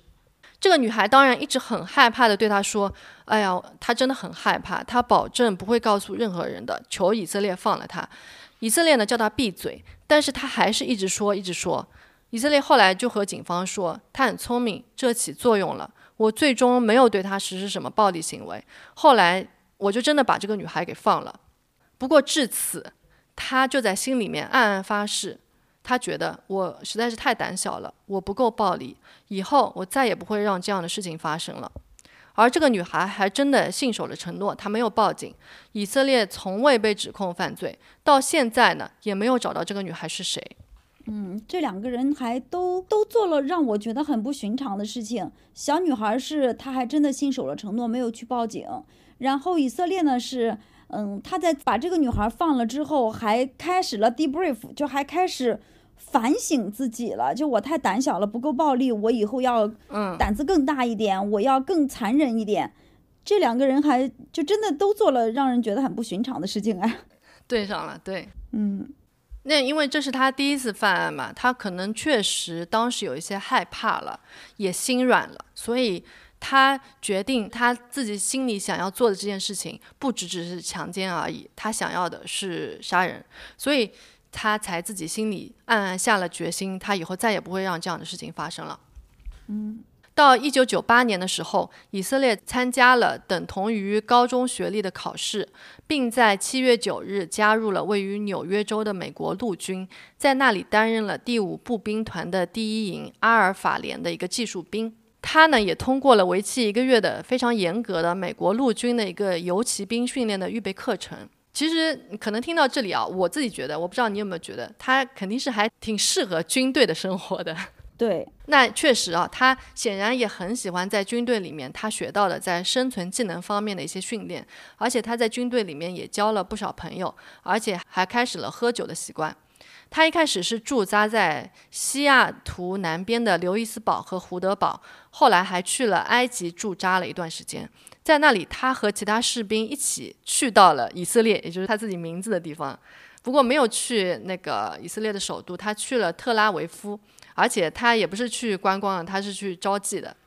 这个女孩当然一直很害怕的对他说：“哎呀，她真的很害怕，她保证不会告诉任何人的，求以色列放了她。”以色列呢叫他闭嘴，但是他还是一直说，一直说。以色列后来就和警方说，他很聪明，这起作用了。我最终没有对他实施什么暴力行为。后来我就真的把这个女孩给放了。不过至此，他就在心里面暗暗发誓，他觉得我实在是太胆小了，我不够暴力，以后我再也不会让这样的事情发生了。而这个女孩还真的信守了承诺，她没有报警。以色列从未被指控犯罪，到现在呢，也没有找到这个女孩是谁。嗯，这两个人还都都做了让我觉得很不寻常的事情。小女孩是她还真的信守了承诺，没有去报警。然后以色列呢是，嗯，他在把这个女孩放了之后，还开始了 debrief，就还开始。反省自己了，就我太胆小了，不够暴力，我以后要胆子更大一点，我要更残忍一点。这两个人还就真的都做了让人觉得很不寻常的事情哎。对上了，对，嗯，那因为这是他第一次犯案嘛，他可能确实当时有一些害怕了，也心软了，所以他决定他自己心里想要做的这件事情不只只是强奸而已，他想要的是杀人，所以。他才自己心里暗暗下了决心，他以后再也不会让这样的事情发生了。嗯，到一九九八年的时候，以色列参加了等同于高中学历的考试，并在七月九日加入了位于纽约州的美国陆军，在那里担任了第五步兵团的第一营阿尔法连的一个技术兵。他呢也通过了为期一个月的非常严格的美国陆军的一个游骑兵训练的预备课程。其实可能听到这里啊，我自己觉得，我不知道你有没有觉得，他肯定是还挺适合军队的生活的。对，那确实啊，他显然也很喜欢在军队里面他学到的在生存技能方面的一些训练，而且他在军队里面也交了不少朋友，而且还开始了喝酒的习惯。他一开始是驻扎在西雅图南边的刘易斯堡和胡德堡，后来还去了埃及驻扎了一段时间。在那里，他和其他士兵一起去到了以色列，也就是他自己名字的地方。不过没有去那个以色列的首都，他去了特拉维夫，而且他也不是去观光的，他是去招妓的。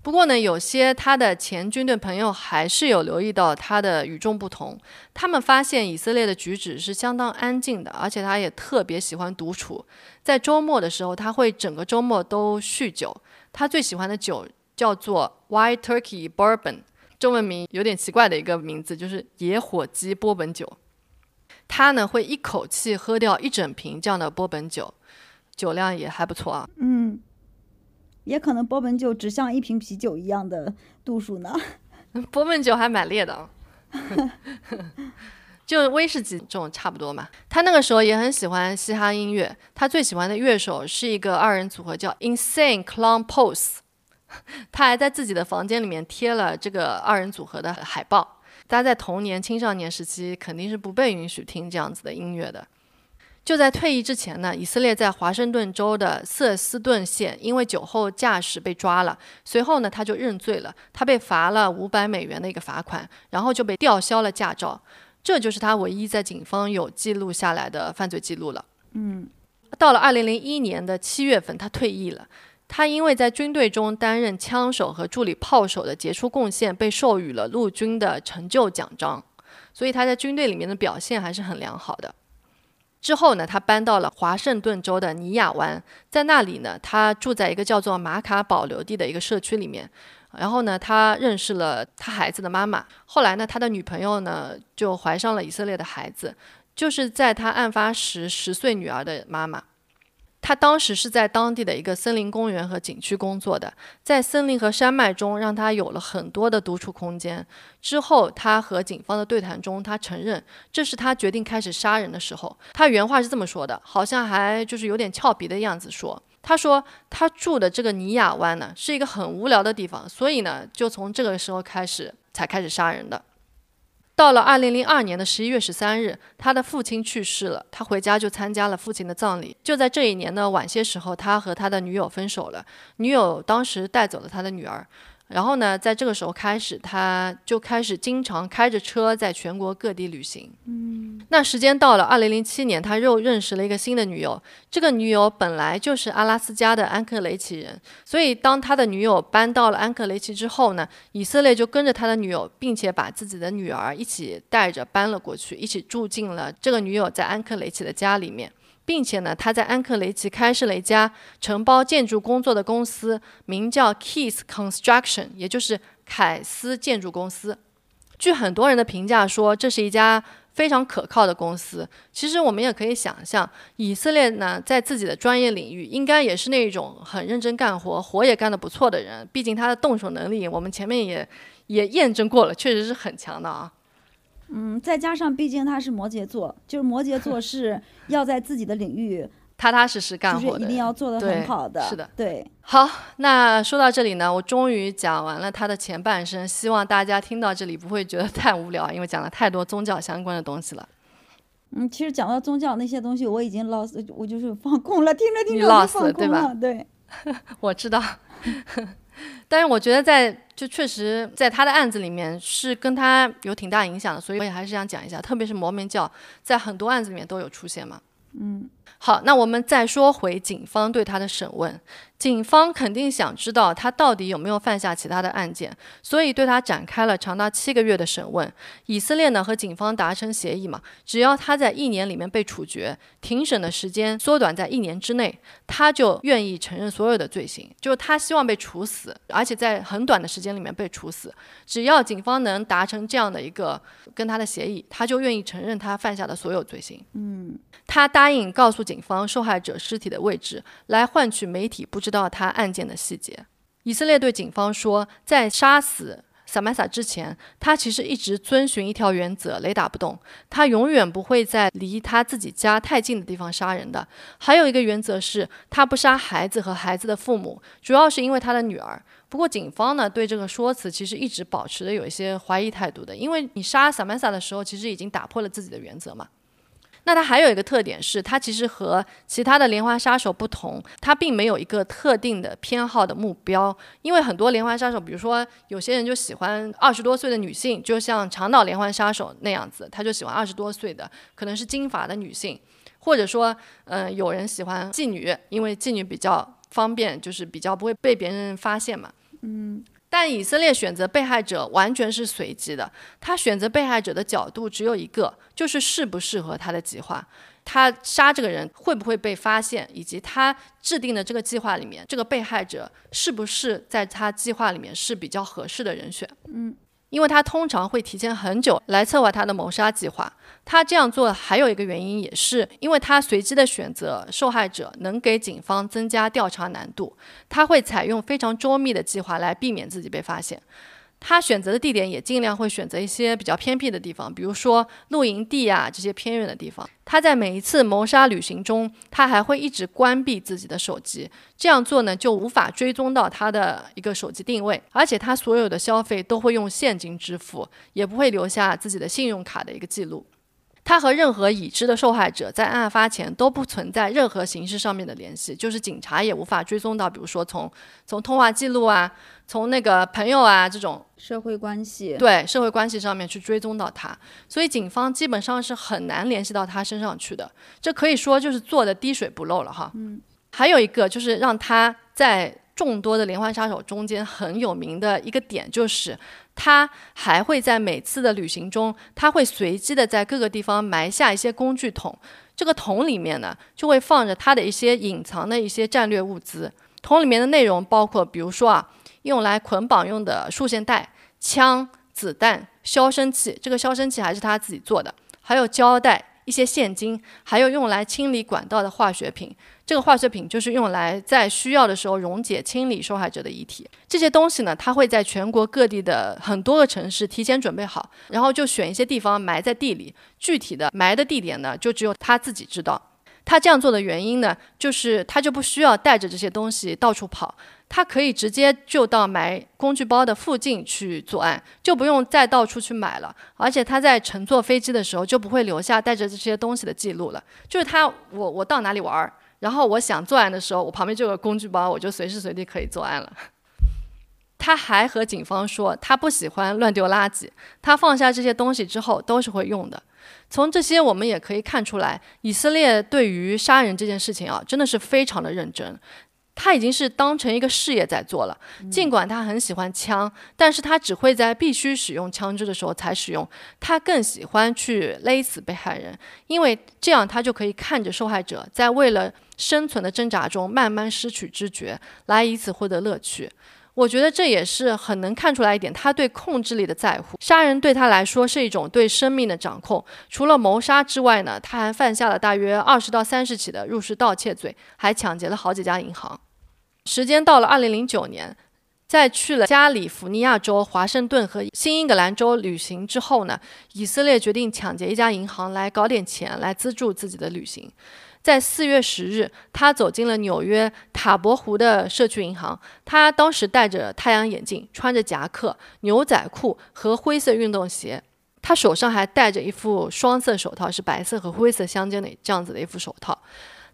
不过呢，有些他的前军队朋友还是有留意到他的与众不同。他们发现以色列的举止是相当安静的，而且他也特别喜欢独处。在周末的时候，他会整个周末都酗酒。他最喜欢的酒叫做 White Turkey Bourbon。中文名有点奇怪的一个名字，就是野火鸡波本酒。他呢会一口气喝掉一整瓶这样的波本酒，酒量也还不错啊。嗯，也可能波本酒只像一瓶啤酒一样的度数呢。波本酒还蛮烈的，就威士忌这种差不多嘛。他那个时候也很喜欢嘻哈音乐，他最喜欢的乐手是一个二人组合叫 Insane Clown Pose。他还在自己的房间里面贴了这个二人组合的海报。大家在童年、青少年时期肯定是不被允许听这样子的音乐的。就在退役之前呢，以色列在华盛顿州的瑟斯顿县因为酒后驾驶被抓了。随后呢，他就认罪了，他被罚了五百美元的一个罚款，然后就被吊销了驾照。这就是他唯一在警方有记录下来的犯罪记录了。嗯，到了二零零一年的七月份，他退役了。他因为在军队中担任枪手和助理炮手的杰出贡献，被授予了陆军的成就奖章，所以他在军队里面的表现还是很良好的。之后呢，他搬到了华盛顿州的尼亚湾，在那里呢，他住在一个叫做马卡保留地的一个社区里面。然后呢，他认识了他孩子的妈妈。后来呢，他的女朋友呢就怀上了以色列的孩子。就是在他案发时十岁女儿的妈妈。他当时是在当地的一个森林公园和景区工作的，在森林和山脉中，让他有了很多的独处空间。之后，他和警方的对谈中，他承认这是他决定开始杀人的时候。他原话是这么说的，好像还就是有点俏皮的样子说：“他说他住的这个尼亚湾呢，是一个很无聊的地方，所以呢，就从这个时候开始才开始杀人的。”到了二零零二年的十一月十三日，他的父亲去世了，他回家就参加了父亲的葬礼。就在这一年的晚些时候，他和他的女友分手了，女友当时带走了他的女儿。然后呢，在这个时候开始，他就开始经常开着车在全国各地旅行。嗯，那时间到了二零零七年，他又认识了一个新的女友。这个女友本来就是阿拉斯加的安克雷奇人，所以当他的女友搬到了安克雷奇之后呢，以色列就跟着他的女友，并且把自己的女儿一起带着搬了过去，一起住进了这个女友在安克雷奇的家里面。并且呢，他在安克雷奇开设了一家承包建筑工作的公司，名叫 Keys Construction，也就是凯斯建筑公司。据很多人的评价说，这是一家非常可靠的公司。其实我们也可以想象，以色列呢，在自己的专业领域，应该也是那种很认真干活、活也干得不错的人。毕竟他的动手能力，我们前面也也验证过了，确实是很强的啊。嗯，再加上毕竟他是摩羯座，就是摩羯座 是要在自己的领域踏踏实实干活的，一定要做得很好的。是的，对。好，那说到这里呢，我终于讲完了他的前半生，希望大家听到这里不会觉得太无聊，因为讲了太多宗教相关的东西了。嗯，其实讲到宗教那些东西，我已经 lost，我就是放空了，听着听着就放空了，对，我知道。但是我觉得在就确实在他的案子里面是跟他有挺大影响的，所以我也还是想讲一下，特别是摩门教在很多案子里面都有出现嘛。嗯。好，那我们再说回警方对他的审问。警方肯定想知道他到底有没有犯下其他的案件，所以对他展开了长达七个月的审问。以色列呢和警方达成协议嘛，只要他在一年里面被处决，庭审的时间缩短在一年之内，他就愿意承认所有的罪行。就是他希望被处死，而且在很短的时间里面被处死。只要警方能达成这样的一个跟他的协议，他就愿意承认他犯下的所有罪行。嗯。他答应告诉警方受害者尸体的位置，来换取媒体不知道他案件的细节。以色列对警方说，在杀死萨曼萨之前，他其实一直遵循一条原则：雷打不动。他永远不会在离他自己家太近的地方杀人的。还有一个原则是，他不杀孩子和孩子的父母，主要是因为他的女儿。不过警方呢，对这个说辞其实一直保持着有一些怀疑态度的，因为你杀萨曼萨的时候，其实已经打破了自己的原则嘛。那他还有一个特点是，他其实和其他的连环杀手不同，他并没有一个特定的偏好的目标。因为很多连环杀手，比如说有些人就喜欢二十多岁的女性，就像长岛连环杀手那样子，他就喜欢二十多岁的，可能是金发的女性，或者说，嗯，有人喜欢妓女，因为妓女比较方便，就是比较不会被别人发现嘛。嗯。但以色列选择被害者完全是随机的，他选择被害者的角度只有一个，就是适不适合他的计划，他杀这个人会不会被发现，以及他制定的这个计划里面，这个被害者是不是在他计划里面是比较合适的人选。嗯。因为他通常会提前很久来策划他的谋杀计划。他这样做还有一个原因，也是因为他随机的选择受害者能给警方增加调查难度。他会采用非常周密的计划来避免自己被发现。他选择的地点也尽量会选择一些比较偏僻的地方，比如说露营地啊这些偏远的地方。他在每一次谋杀旅行中，他还会一直关闭自己的手机，这样做呢就无法追踪到他的一个手机定位，而且他所有的消费都会用现金支付，也不会留下自己的信用卡的一个记录。他和任何已知的受害者在案发前都不存在任何形式上面的联系，就是警察也无法追踪到，比如说从从通话记录啊，从那个朋友啊这种社会关系，对社会关系上面去追踪到他，所以警方基本上是很难联系到他身上去的。这可以说就是做的滴水不漏了哈。嗯，还有一个就是让他在众多的连环杀手中间很有名的一个点就是。他还会在每次的旅行中，他会随机的在各个地方埋下一些工具桶，这个桶里面呢，就会放着他的一些隐藏的一些战略物资。桶里面的内容包括，比如说啊，用来捆绑用的束线带、枪、子弹、消声器，这个消声器还是他自己做的，还有胶带、一些现金，还有用来清理管道的化学品。这个化学品就是用来在需要的时候溶解、清理受害者的遗体。这些东西呢，他会在全国各地的很多个城市提前准备好，然后就选一些地方埋在地里。具体的埋的地点呢，就只有他自己知道。他这样做的原因呢，就是他就不需要带着这些东西到处跑。他可以直接就到埋工具包的附近去作案，就不用再到处去买了。而且他在乘坐飞机的时候就不会留下带着这些东西的记录了。就是他，我我到哪里玩儿，然后我想作案的时候，我旁边就有工具包，我就随时随地可以作案了。他还和警方说，他不喜欢乱丢垃圾，他放下这些东西之后都是会用的。从这些我们也可以看出来，以色列对于杀人这件事情啊，真的是非常的认真。他已经是当成一个事业在做了，尽管他很喜欢枪，但是他只会在必须使用枪支的时候才使用。他更喜欢去勒死被害人，因为这样他就可以看着受害者在为了生存的挣扎中慢慢失去知觉，来以此获得乐趣。我觉得这也是很能看出来一点，他对控制力的在乎。杀人对他来说是一种对生命的掌控。除了谋杀之外呢，他还犯下了大约二十到三十起的入室盗窃罪，还抢劫了好几家银行。时间到了二零零九年，在去了加利福尼亚州、华盛顿和新英格兰州旅行之后呢，以色列决定抢劫一家银行来搞点钱来资助自己的旅行。在四月十日，他走进了纽约塔博湖的社区银行。他当时戴着太阳眼镜，穿着夹克、牛仔裤和灰色运动鞋。他手上还戴着一副双色手套，是白色和灰色相间的这样子的一副手套。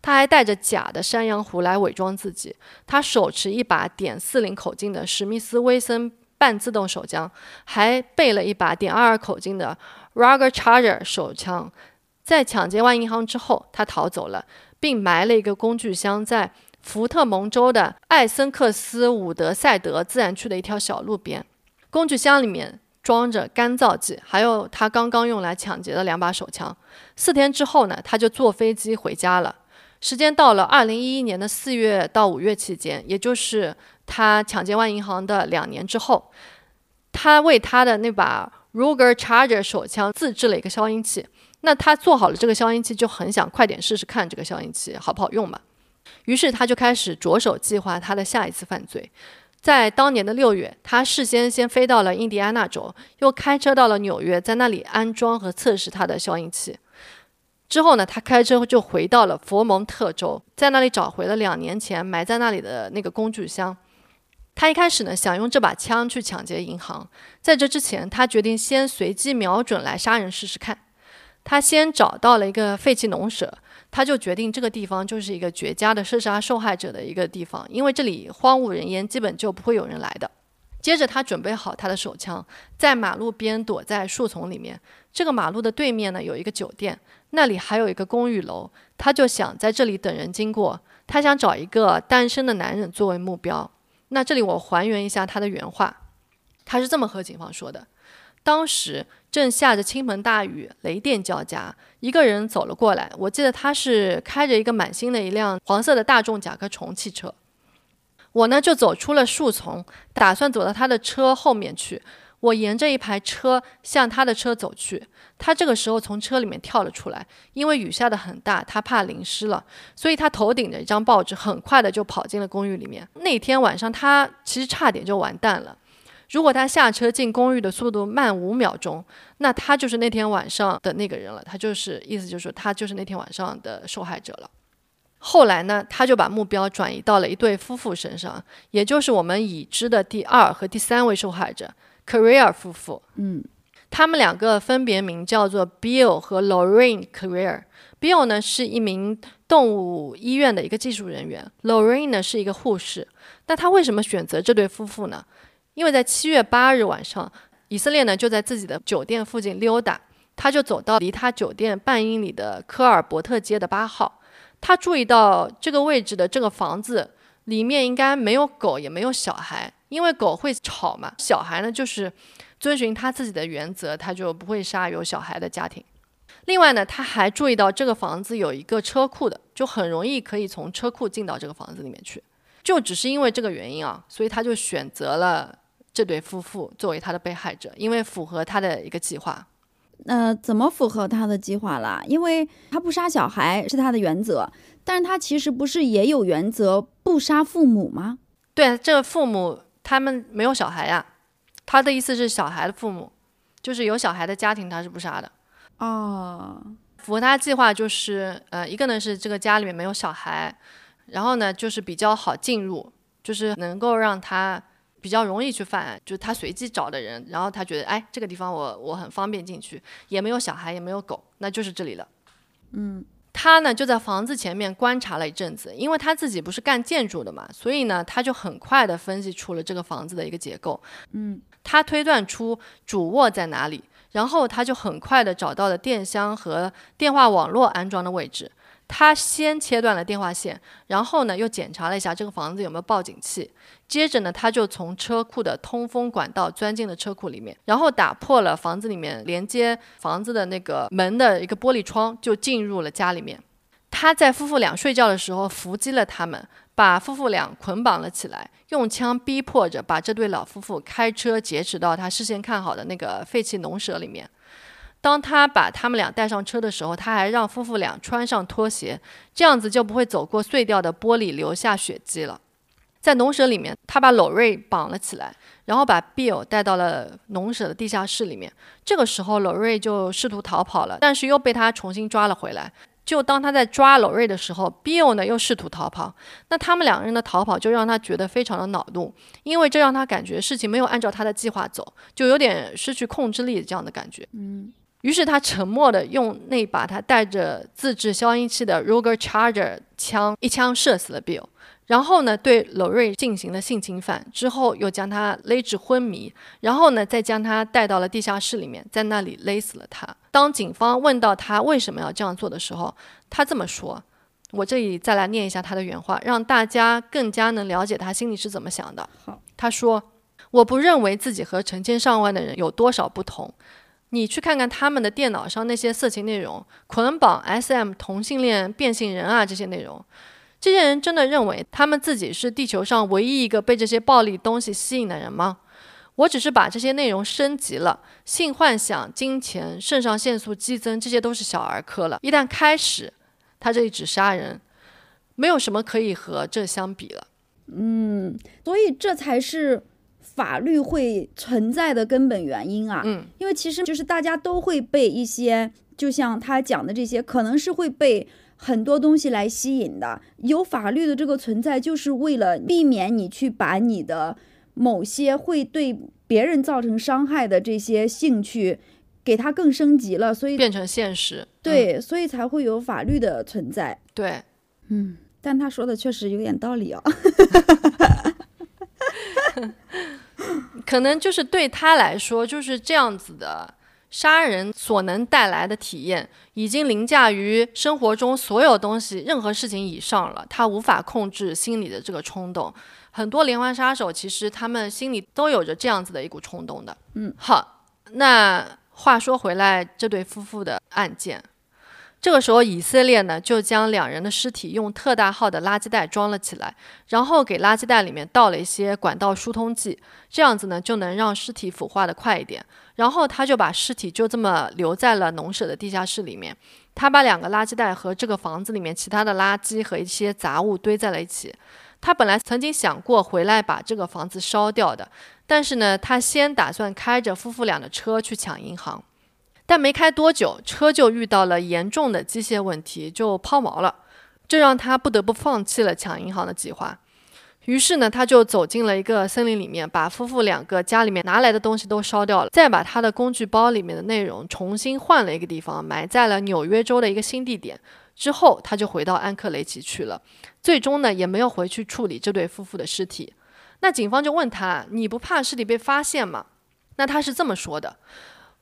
他还带着假的山羊胡来伪装自己。他手持一把点四零口径的史密斯威森半自动手枪，还备了一把点二二口径的 Ruger Charger 手枪。在抢劫完银行之后，他逃走了，并埋了一个工具箱在福特蒙州的艾森克斯伍德赛德自然区的一条小路边。工具箱里面装着干燥剂，还有他刚刚用来抢劫的两把手枪。四天之后呢，他就坐飞机回家了。时间到了二零一一年的四月到五月期间，也就是他抢劫完银行的两年之后，他为他的那把 Ruger Charger 手枪自制了一个消音器。那他做好了这个消音器，就很想快点试试看这个消音器好不好用嘛。于是他就开始着手计划他的下一次犯罪。在当年的六月，他事先先飞到了印第安纳州，又开车到了纽约，在那里安装和测试他的消音器。之后呢，他开车就回到了佛蒙特州，在那里找回了两年前埋在那里的那个工具箱。他一开始呢，想用这把枪去抢劫银行。在这之前，他决定先随机瞄准来杀人试试看。他先找到了一个废弃农舍，他就决定这个地方就是一个绝佳的射杀受害者的一个地方，因为这里荒无人烟，基本就不会有人来的。接着，他准备好他的手枪，在马路边躲在树丛里面。这个马路的对面呢，有一个酒店，那里还有一个公寓楼，他就想在这里等人经过。他想找一个单身的男人作为目标。那这里我还原一下他的原话，他是这么和警方说的：当时。正下着倾盆大雨，雷电交加。一个人走了过来，我记得他是开着一个满新的一辆黄色的大众甲壳虫汽车。我呢就走出了树丛，打算走到他的车后面去。我沿着一排车向他的车走去。他这个时候从车里面跳了出来，因为雨下的很大，他怕淋湿了，所以他头顶着一张报纸，很快的就跑进了公寓里面。那天晚上他其实差点就完蛋了。如果他下车进公寓的速度慢五秒钟，那他就是那天晚上的那个人了。他就是意思就是说，他就是那天晚上的受害者了。后来呢，他就把目标转移到了一对夫妇身上，也就是我们已知的第二和第三位受害者 Career 夫妇。嗯，他们两个分别名叫做 Bill 和 Lorraine Career。Bill 呢是一名动物医院的一个技术人员，Lorraine 呢是一个护士。那他为什么选择这对夫妇呢？因为在七月八日晚上，以色列呢就在自己的酒店附近溜达，他就走到离他酒店半英里的科尔伯特街的八号，他注意到这个位置的这个房子里面应该没有狗，也没有小孩，因为狗会吵嘛，小孩呢就是遵循他自己的原则，他就不会杀有小孩的家庭。另外呢，他还注意到这个房子有一个车库的，就很容易可以从车库进到这个房子里面去，就只是因为这个原因啊，所以他就选择了。这对夫妇作为他的被害者，因为符合他的一个计划。呃，怎么符合他的计划了？因为他不杀小孩是他的原则，但是他其实不是也有原则不杀父母吗？对，这个父母他们没有小孩呀。他的意思是小孩的父母，就是有小孩的家庭他是不杀的。哦，符合他计划就是，呃，一个呢是这个家里面没有小孩，然后呢就是比较好进入，就是能够让他。比较容易去犯案，就是他随机找的人，然后他觉得，哎，这个地方我我很方便进去，也没有小孩，也没有狗，那就是这里了。嗯，他呢就在房子前面观察了一阵子，因为他自己不是干建筑的嘛，所以呢他就很快的分析出了这个房子的一个结构。嗯，他推断出主卧在哪里，然后他就很快的找到了电箱和电话网络安装的位置。他先切断了电话线，然后呢，又检查了一下这个房子有没有报警器。接着呢，他就从车库的通风管道钻进了车库里面，然后打破了房子里面连接房子的那个门的一个玻璃窗，就进入了家里面。他在夫妇俩睡觉的时候伏击了他们，把夫妇俩捆绑了起来，用枪逼迫着把这对老夫妇开车劫持到他事先看好的那个废弃农舍里面。当他把他们俩带上车的时候，他还让夫妇俩穿上拖鞋，这样子就不会走过碎掉的玻璃，留下血迹了。在农舍里面，他把娄瑞绑了起来，然后把 Bill 带到了农舍的地下室里面。这个时候，娄瑞就试图逃跑了，但是又被他重新抓了回来。就当他在抓娄瑞的时候，Bill 呢又试图逃跑。那他们两个人的逃跑就让他觉得非常的恼怒，因为这让他感觉事情没有按照他的计划走，就有点失去控制力这样的感觉。嗯。于是他沉默地用那把他带着自制消音器的 Ruger Charger 枪一枪射死了 Bill，然后呢对娄瑞进行了性侵犯，之后又将他勒至昏迷，然后呢再将他带到了地下室里面，在那里勒死了他。当警方问到他为什么要这样做的时候，他这么说：“我这里再来念一下他的原话，让大家更加能了解他心里是怎么想的。”好，他说：“我不认为自己和成千上万的人有多少不同。”你去看看他们的电脑上那些色情内容，捆绑 SM 同性恋变性人啊，这些内容，这些人真的认为他们自己是地球上唯一一个被这些暴力东西吸引的人吗？我只是把这些内容升级了，性幻想、金钱、肾上腺素激增，这些都是小儿科了。一旦开始，他这里只杀人，没有什么可以和这相比了。嗯，所以这才是。法律会存在的根本原因啊，嗯，因为其实就是大家都会被一些，就像他讲的这些，可能是会被很多东西来吸引的。有法律的这个存在，就是为了避免你去把你的某些会对别人造成伤害的这些兴趣，给它更升级了，所以变成现实。对，所以才会有法律的存在。对，嗯，但他说的确实有点道理哦。可能就是对他来说，就是这样子的杀人所能带来的体验，已经凌驾于生活中所有东西、任何事情以上了。他无法控制心里的这个冲动。很多连环杀手其实他们心里都有着这样子的一股冲动的。嗯，好，那话说回来，这对夫妇的案件。这个时候，以色列呢就将两人的尸体用特大号的垃圾袋装了起来，然后给垃圾袋里面倒了一些管道疏通剂，这样子呢就能让尸体腐化的快一点。然后他就把尸体就这么留在了农舍的地下室里面。他把两个垃圾袋和这个房子里面其他的垃圾和一些杂物堆在了一起。他本来曾经想过回来把这个房子烧掉的，但是呢，他先打算开着夫妇俩的车去抢银行。但没开多久，车就遇到了严重的机械问题，就抛锚了，这让他不得不放弃了抢银行的计划。于是呢，他就走进了一个森林里面，把夫妇两个家里面拿来的东西都烧掉了，再把他的工具包里面的内容重新换了一个地方，埋在了纽约州的一个新地点。之后，他就回到安克雷奇去了。最终呢，也没有回去处理这对夫妇的尸体。那警方就问他：“你不怕尸体被发现吗？”那他是这么说的。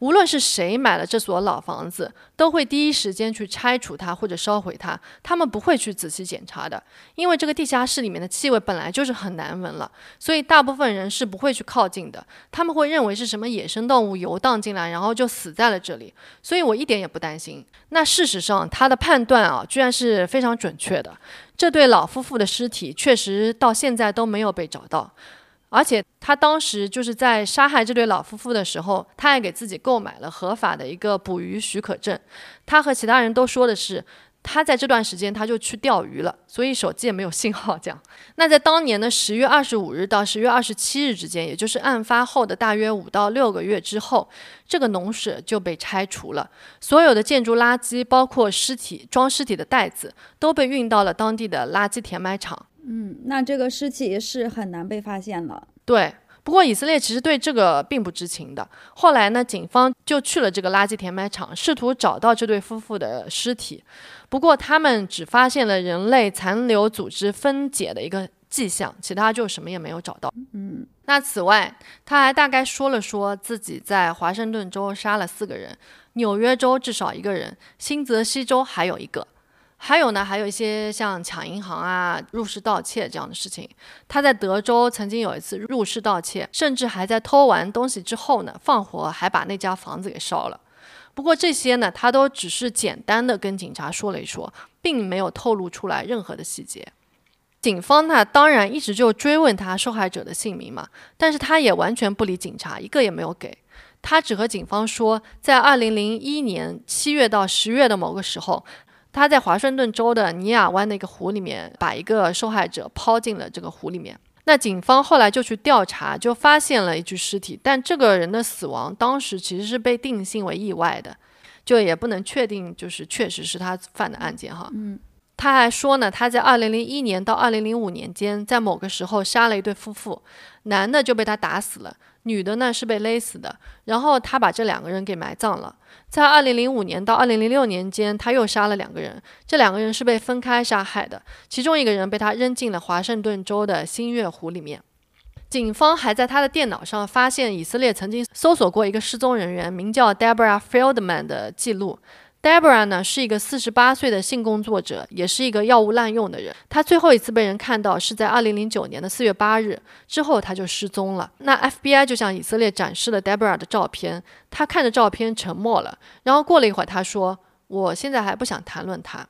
无论是谁买了这所老房子，都会第一时间去拆除它或者烧毁它。他们不会去仔细检查的，因为这个地下室里面的气味本来就是很难闻了，所以大部分人是不会去靠近的。他们会认为是什么野生动物游荡进来，然后就死在了这里。所以我一点也不担心。那事实上，他的判断啊，居然是非常准确的。这对老夫妇的尸体确实到现在都没有被找到。而且他当时就是在杀害这对老夫妇的时候，他还给自己购买了合法的一个捕鱼许可证。他和其他人都说的是。他在这段时间他就去钓鱼了，所以手机也没有信号。这样，那在当年的十月二十五日到十月二十七日之间，也就是案发后的大约五到六个月之后，这个农舍就被拆除了，所有的建筑垃圾，包括尸体装尸体的袋子，都被运到了当地的垃圾填埋场。嗯，那这个尸体是很难被发现了。对。不过以色列其实对这个并不知情的。后来呢，警方就去了这个垃圾填埋场，试图找到这对夫妇的尸体。不过他们只发现了人类残留组织分解的一个迹象，其他就什么也没有找到。嗯，那此外，他还大概说了说自己在华盛顿州杀了四个人，纽约州至少一个人，新泽西州还有一个。还有呢，还有一些像抢银行啊、入室盗窃这样的事情。他在德州曾经有一次入室盗窃，甚至还在偷完东西之后呢，放火还把那家房子给烧了。不过这些呢，他都只是简单的跟警察说了一说，并没有透露出来任何的细节。警方呢，当然一直就追问他受害者的姓名嘛，但是他也完全不理警察，一个也没有给。他只和警方说，在二零零一年七月到十月的某个时候。他在华盛顿州的尼亚湾的一个湖里面，把一个受害者抛进了这个湖里面。那警方后来就去调查，就发现了一具尸体，但这个人的死亡当时其实是被定性为意外的，就也不能确定就是确实是他犯的案件哈。嗯。他还说呢，他在二零零一年到二零零五年间，在某个时候杀了一对夫妇，男的就被他打死了，女的呢是被勒死的，然后他把这两个人给埋葬了。在二零零五年到二零零六年间，他又杀了两个人，这两个人是被分开杀害的，其中一个人被他扔进了华盛顿州的新月湖里面。警方还在他的电脑上发现以色列曾经搜索过一个失踪人员，名叫 Deborah Feldman 的记录。Deborah 呢是一个四十八岁的性工作者，也是一个药物滥用的人。他最后一次被人看到是在二零零九年的四月八日，之后他就失踪了。那 FBI 就向以色列展示了 Deborah 的照片，他看着照片沉默了，然后过了一会儿，他说：“我现在还不想谈论他。”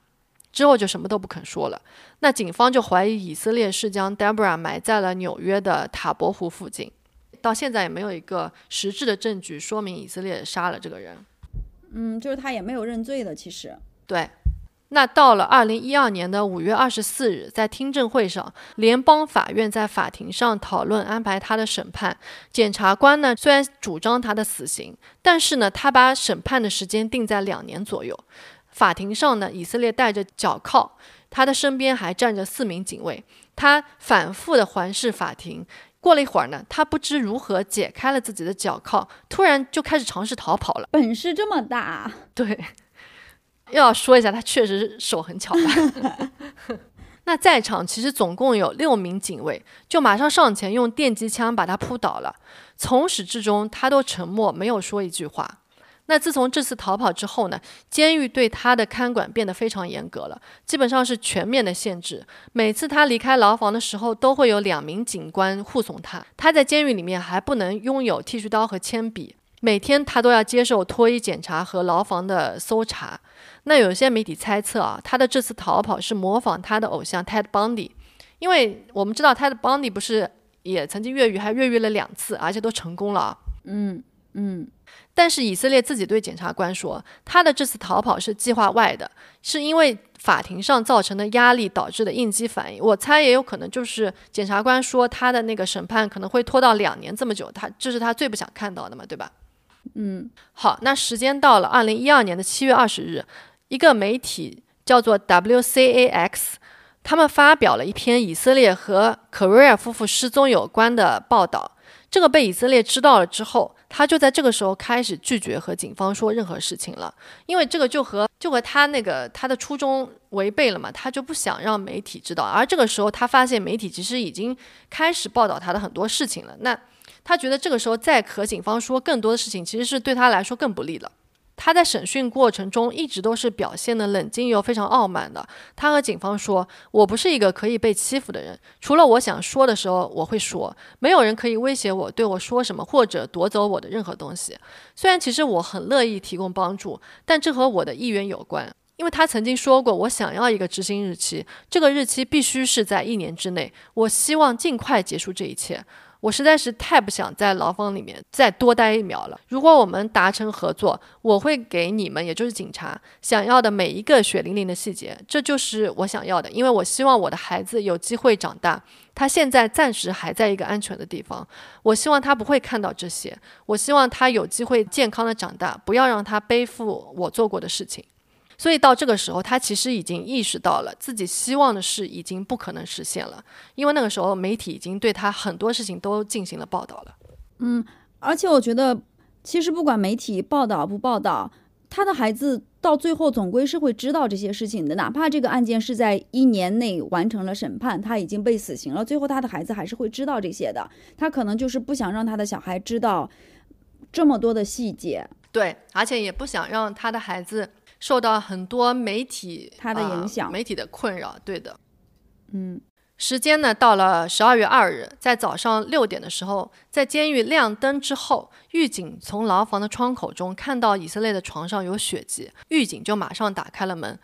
之后就什么都不肯说了。那警方就怀疑以色列是将 Deborah 埋在了纽约的塔博湖附近，到现在也没有一个实质的证据说明以色列杀了这个人。嗯，就是他也没有认罪的，其实。对，那到了二零一二年的五月二十四日，在听证会上，联邦法院在法庭上讨论安排他的审判。检察官呢，虽然主张他的死刑，但是呢，他把审判的时间定在两年左右。法庭上呢，以色列戴着脚铐，他的身边还站着四名警卫，他反复的环视法庭。过了一会儿呢，他不知如何解开了自己的脚铐，突然就开始尝试逃跑了。本事这么大，对，又要说一下，他确实手很巧吧。那在场其实总共有六名警卫，就马上上前用电击枪把他扑倒了。从始至终，他都沉默，没有说一句话。那自从这次逃跑之后呢，监狱对他的看管变得非常严格了，基本上是全面的限制。每次他离开牢房的时候，都会有两名警官护送他。他在监狱里面还不能拥有剃须刀和铅笔，每天他都要接受脱衣检查和牢房的搜查。那有些媒体猜测啊，他的这次逃跑是模仿他的偶像 Ted Bundy，因为我们知道 Ted Bundy 不是也曾经越狱，还越狱了两次，而且都成功了。嗯嗯。但是以色列自己对检察官说，他的这次逃跑是计划外的，是因为法庭上造成的压力导致的应激反应。我猜也有可能就是检察官说他的那个审判可能会拖到两年这么久，他这是他最不想看到的嘛，对吧？嗯，好，那时间到了二零一二年的七月二十日，一个媒体叫做 WCAX，他们发表了一篇以色列和可瑞尔夫妇失踪有关的报道。这个被以色列知道了之后。他就在这个时候开始拒绝和警方说任何事情了，因为这个就和就和他那个他的初衷违背了嘛，他就不想让媒体知道。而这个时候他发现媒体其实已经开始报道他的很多事情了，那他觉得这个时候再和警方说更多的事情，其实是对他来说更不利了。他在审讯过程中一直都是表现的冷静又非常傲慢的。他和警方说：“我不是一个可以被欺负的人，除了我想说的时候我会说，没有人可以威胁我，对我说什么或者夺走我的任何东西。虽然其实我很乐意提供帮助，但这和我的意愿有关。因为他曾经说过，我想要一个执行日期，这个日期必须是在一年之内。我希望尽快结束这一切。”我实在是太不想在牢房里面再多待一秒了。如果我们达成合作，我会给你们，也就是警察想要的每一个血淋淋的细节。这就是我想要的，因为我希望我的孩子有机会长大。他现在暂时还在一个安全的地方，我希望他不会看到这些。我希望他有机会健康的长大，不要让他背负我做过的事情。所以到这个时候，他其实已经意识到了自己希望的事已经不可能实现了，因为那个时候媒体已经对他很多事情都进行了报道了。嗯，而且我觉得，其实不管媒体报道不报道，他的孩子到最后总归是会知道这些事情的。哪怕这个案件是在一年内完成了审判，他已经被死刑了，最后他的孩子还是会知道这些的。他可能就是不想让他的小孩知道这么多的细节，对，而且也不想让他的孩子。受到很多媒体它的影响，媒体的困扰，对的。嗯，时间呢到了十二月二日，在早上六点的时候，在监狱亮灯之后，狱警从牢房的窗口中看到以色列的床上有血迹，狱警就马上打开了门。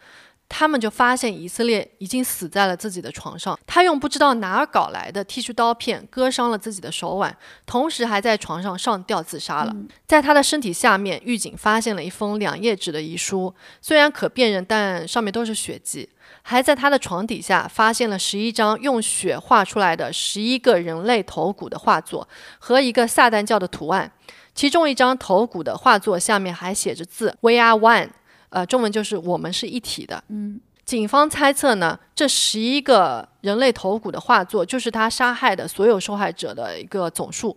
他们就发现以色列已经死在了自己的床上，他用不知道哪儿搞来的剃须刀片割伤了自己的手腕，同时还在床上上吊自杀了。在他的身体下面，狱警发现了一封两页纸的遗书，虽然可辨认，但上面都是血迹。还在他的床底下发现了十一张用血画出来的十一个人类头骨的画作和一个撒旦教的图案，其中一张头骨的画作下面还写着字：“We are one。”呃，中文就是我们是一体的。嗯，警方猜测呢，这十一个人类头骨的画作就是他杀害的所有受害者的一个总数。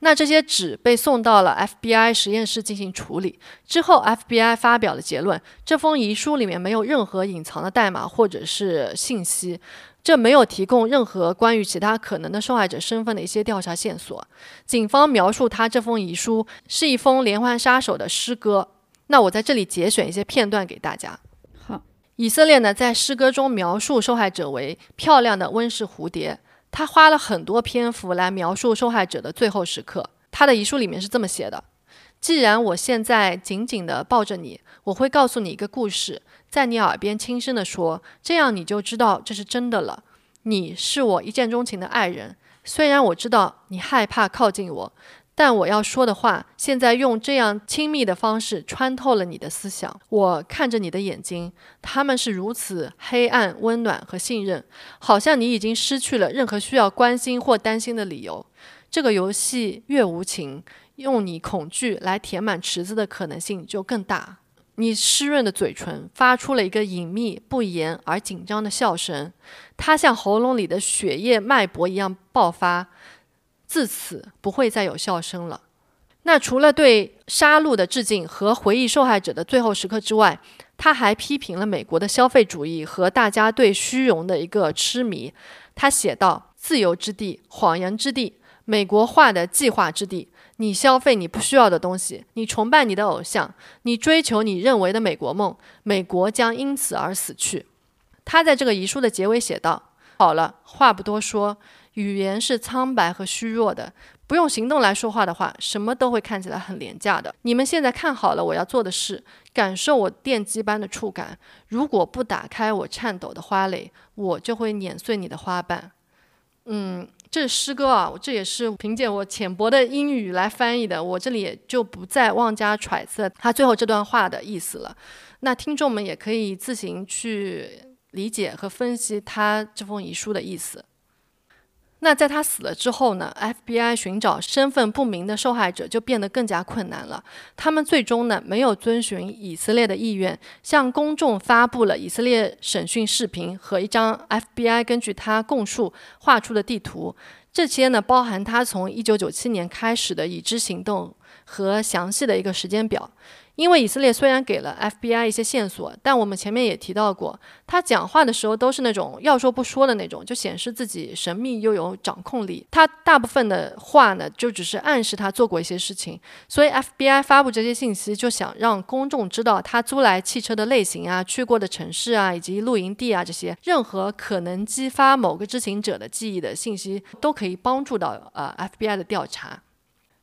那这些纸被送到了 FBI 实验室进行处理之后，FBI 发表了结论：这封遗书里面没有任何隐藏的代码或者是信息，这没有提供任何关于其他可能的受害者身份的一些调查线索。警方描述他这封遗书是一封连环杀手的诗歌。那我在这里节选一些片段给大家。好，以色列呢在诗歌中描述受害者为漂亮的温室蝴蝶，他花了很多篇幅来描述受害者的最后时刻。他的遗书里面是这么写的：既然我现在紧紧地抱着你，我会告诉你一个故事，在你耳边轻声地说，这样你就知道这是真的了。你是我一见钟情的爱人，虽然我知道你害怕靠近我。但我要说的话，现在用这样亲密的方式穿透了你的思想。我看着你的眼睛，他们是如此黑暗、温暖和信任，好像你已经失去了任何需要关心或担心的理由。这个游戏越无情，用你恐惧来填满池子的可能性就更大。你湿润的嘴唇发出了一个隐秘、不言而紧张的笑声，它像喉咙里的血液脉搏一样爆发。自此不会再有笑声了。那除了对杀戮的致敬和回忆受害者的最后时刻之外，他还批评了美国的消费主义和大家对虚荣的一个痴迷。他写道：“自由之地，谎言之地，美国化的计划之地。你消费你不需要的东西，你崇拜你的偶像，你追求你认为的美国梦，美国将因此而死去。”他在这个遗书的结尾写道：“好了，话不多说。”语言是苍白和虚弱的，不用行动来说话的话，什么都会看起来很廉价的。你们现在看好了我要做的事，感受我电击般的触感。如果不打开我颤抖的花蕾，我就会碾碎你的花瓣。嗯，这是诗歌啊，这也是凭借我浅薄的英语来翻译的，我这里也就不再妄加揣测他最后这段话的意思了。那听众们也可以自行去理解和分析他这封遗书的意思。那在他死了之后呢？FBI 寻找身份不明的受害者就变得更加困难了。他们最终呢没有遵循以色列的意愿，向公众发布了以色列审讯视频和一张 FBI 根据他供述画出的地图。这些呢包含他从1997年开始的已知行动和详细的一个时间表。因为以色列虽然给了 FBI 一些线索，但我们前面也提到过，他讲话的时候都是那种要说不说的那种，就显示自己神秘又有掌控力。他大部分的话呢，就只是暗示他做过一些事情。所以 FBI 发布这些信息，就想让公众知道他租来汽车的类型啊、去过的城市啊、以及露营地啊这些，任何可能激发某个知情者的记忆的信息，都可以帮助到呃 FBI 的调查。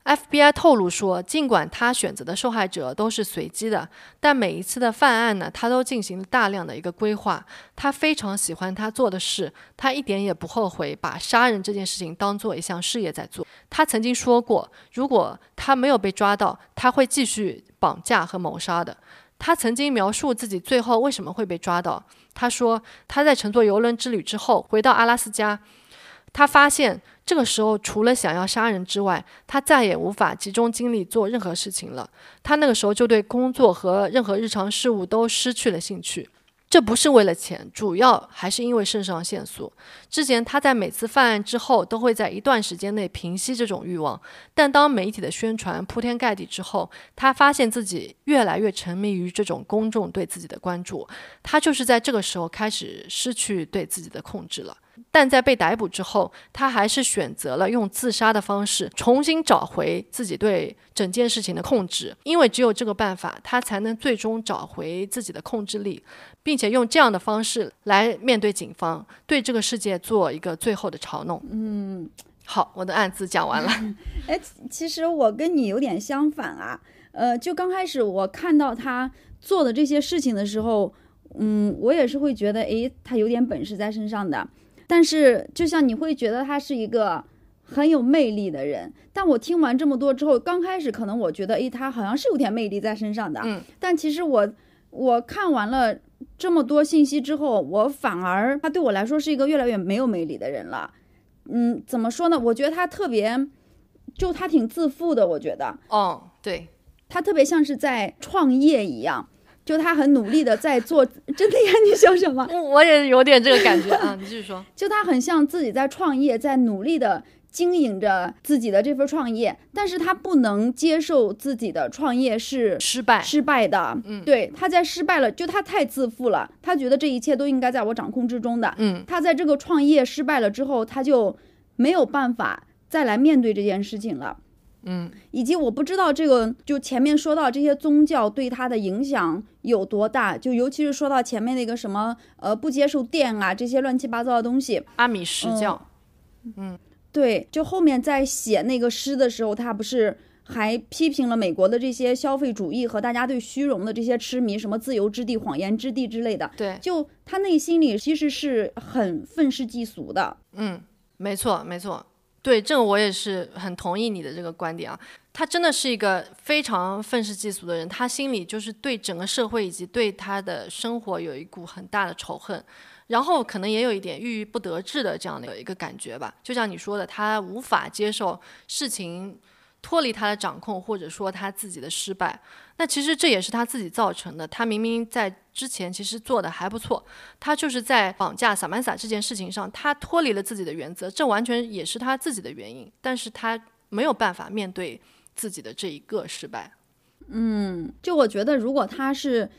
FBI 透露说，尽管他选择的受害者都是随机的，但每一次的犯案呢，他都进行了大量的一个规划。他非常喜欢他做的事，他一点也不后悔把杀人这件事情当做一项事业在做。他曾经说过，如果他没有被抓到，他会继续绑架和谋杀的。他曾经描述自己最后为什么会被抓到。他说，他在乘坐游轮之旅之后回到阿拉斯加，他发现。这个时候，除了想要杀人之外，他再也无法集中精力做任何事情了。他那个时候就对工作和任何日常事务都失去了兴趣。这不是为了钱，主要还是因为肾上腺素。之前他在每次犯案之后，都会在一段时间内平息这种欲望。但当媒体的宣传铺天盖地之后，他发现自己越来越沉迷于这种公众对自己的关注。他就是在这个时候开始失去对自己的控制了。但在被逮捕之后，他还是选择了用自杀的方式重新找回自己对整件事情的控制，因为只有这个办法，他才能最终找回自己的控制力，并且用这样的方式来面对警方，对这个世界做一个最后的嘲弄。嗯，好，我的案子讲完了。哎，其实我跟你有点相反啊。呃，就刚开始我看到他做的这些事情的时候，嗯，我也是会觉得，哎，他有点本事在身上的。但是，就像你会觉得他是一个很有魅力的人，但我听完这么多之后，刚开始可能我觉得，诶，他好像是有点魅力在身上的。嗯。但其实我我看完了这么多信息之后，我反而他对我来说是一个越来越没有魅力的人了。嗯，怎么说呢？我觉得他特别，就他挺自负的。我觉得。哦，对，他特别像是在创业一样。就他很努力的在做，真的呀？你笑什么？我也有点这个感觉啊。你继续说。就他很像自己在创业，在努力的经营着自己的这份创业，但是他不能接受自己的创业是失败失败的。嗯，对，他在失败了，就他太自负了，他觉得这一切都应该在我掌控之中的。嗯，他在这个创业失败了之后，他就没有办法再来面对这件事情了。嗯，以及我不知道这个，就前面说到这些宗教对他的影响有多大，就尤其是说到前面那个什么，呃，不接受电啊这些乱七八糟的东西，阿米什教，嗯，对，就后面在写那个诗的时候，他不是还批评了美国的这些消费主义和大家对虚荣的这些痴迷，什么自由之地、谎言之地之类的，对，就他内心里其实是很愤世嫉俗的，嗯，没错，没错。对，这个我也是很同意你的这个观点啊。他真的是一个非常愤世嫉俗的人，他心里就是对整个社会以及对他的生活有一股很大的仇恨，然后可能也有一点郁郁不得志的这样的一个感觉吧。就像你说的，他无法接受事情。脱离他的掌控，或者说他自己的失败，那其实这也是他自己造成的。他明明在之前其实做的还不错，他就是在绑架萨曼萨这件事情上，他脱离了自己的原则，这完全也是他自己的原因。但是他没有办法面对自己的这一个失败。嗯，就我觉得，如果他是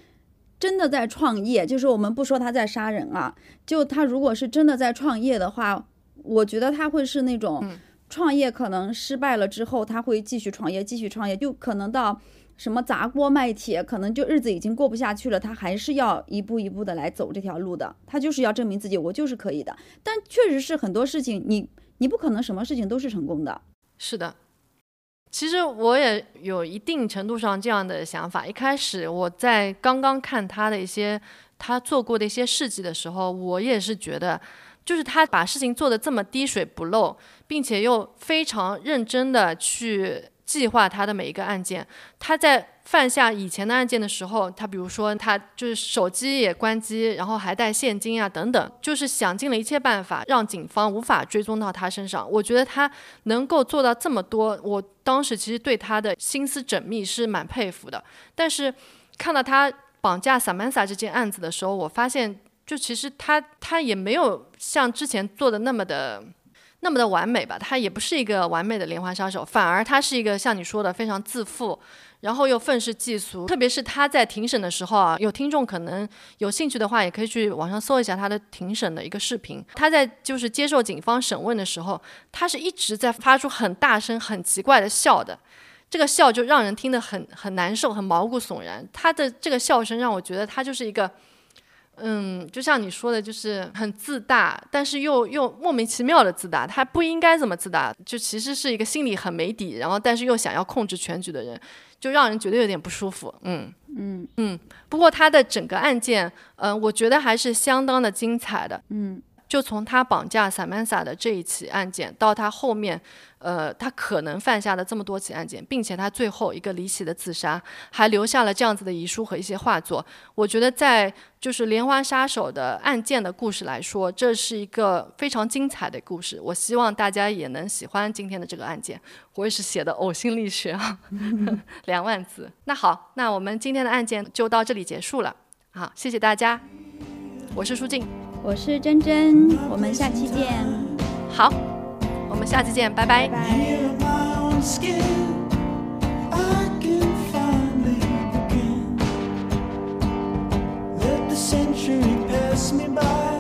真的在创业，就是我们不说他在杀人啊，就他如果是真的在创业的话，我觉得他会是那种。创业可能失败了之后，他会继续创业，继续创业，就可能到什么砸锅卖铁，可能就日子已经过不下去了，他还是要一步一步的来走这条路的。他就是要证明自己，我就是可以的。但确实是很多事情，你你不可能什么事情都是成功的。是的，其实我也有一定程度上这样的想法。一开始我在刚刚看他的一些他做过的一些事迹的时候，我也是觉得。就是他把事情做得这么滴水不漏，并且又非常认真的去计划他的每一个案件。他在犯下以前的案件的时候，他比如说他就是手机也关机，然后还带现金啊等等，就是想尽了一切办法让警方无法追踪到他身上。我觉得他能够做到这么多，我当时其实对他的心思缜密是蛮佩服的。但是看到他绑架萨曼萨这件案子的时候，我发现。就其实他他也没有像之前做的那么的那么的完美吧，他也不是一个完美的连环杀手，反而他是一个像你说的非常自负，然后又愤世嫉俗。特别是他在庭审的时候啊，有听众可能有兴趣的话，也可以去网上搜一下他的庭审的一个视频。他在就是接受警方审问的时候，他是一直在发出很大声、很奇怪的笑的，这个笑就让人听得很很难受、很毛骨悚然。他的这个笑声让我觉得他就是一个。嗯，就像你说的，就是很自大，但是又又莫名其妙的自大，他不应该这么自大，就其实是一个心里很没底，然后但是又想要控制全局的人，就让人觉得有点不舒服。嗯嗯嗯，不过他的整个案件，嗯、我觉得还是相当的精彩的。嗯就从他绑架 Samantha 的这一起案件，到他后面，呃，他可能犯下的这么多起案件，并且他最后一个离奇的自杀，还留下了这样子的遗书和一些画作。我觉得在就是连环杀手的案件的故事来说，这是一个非常精彩的故事。我希望大家也能喜欢今天的这个案件。我也是写的呕心沥血啊，两万字。那好，那我们今天的案件就到这里结束了。好，谢谢大家，我是舒静。我是珍珍，我们下期见，好，我们下期见，拜拜 pass me by.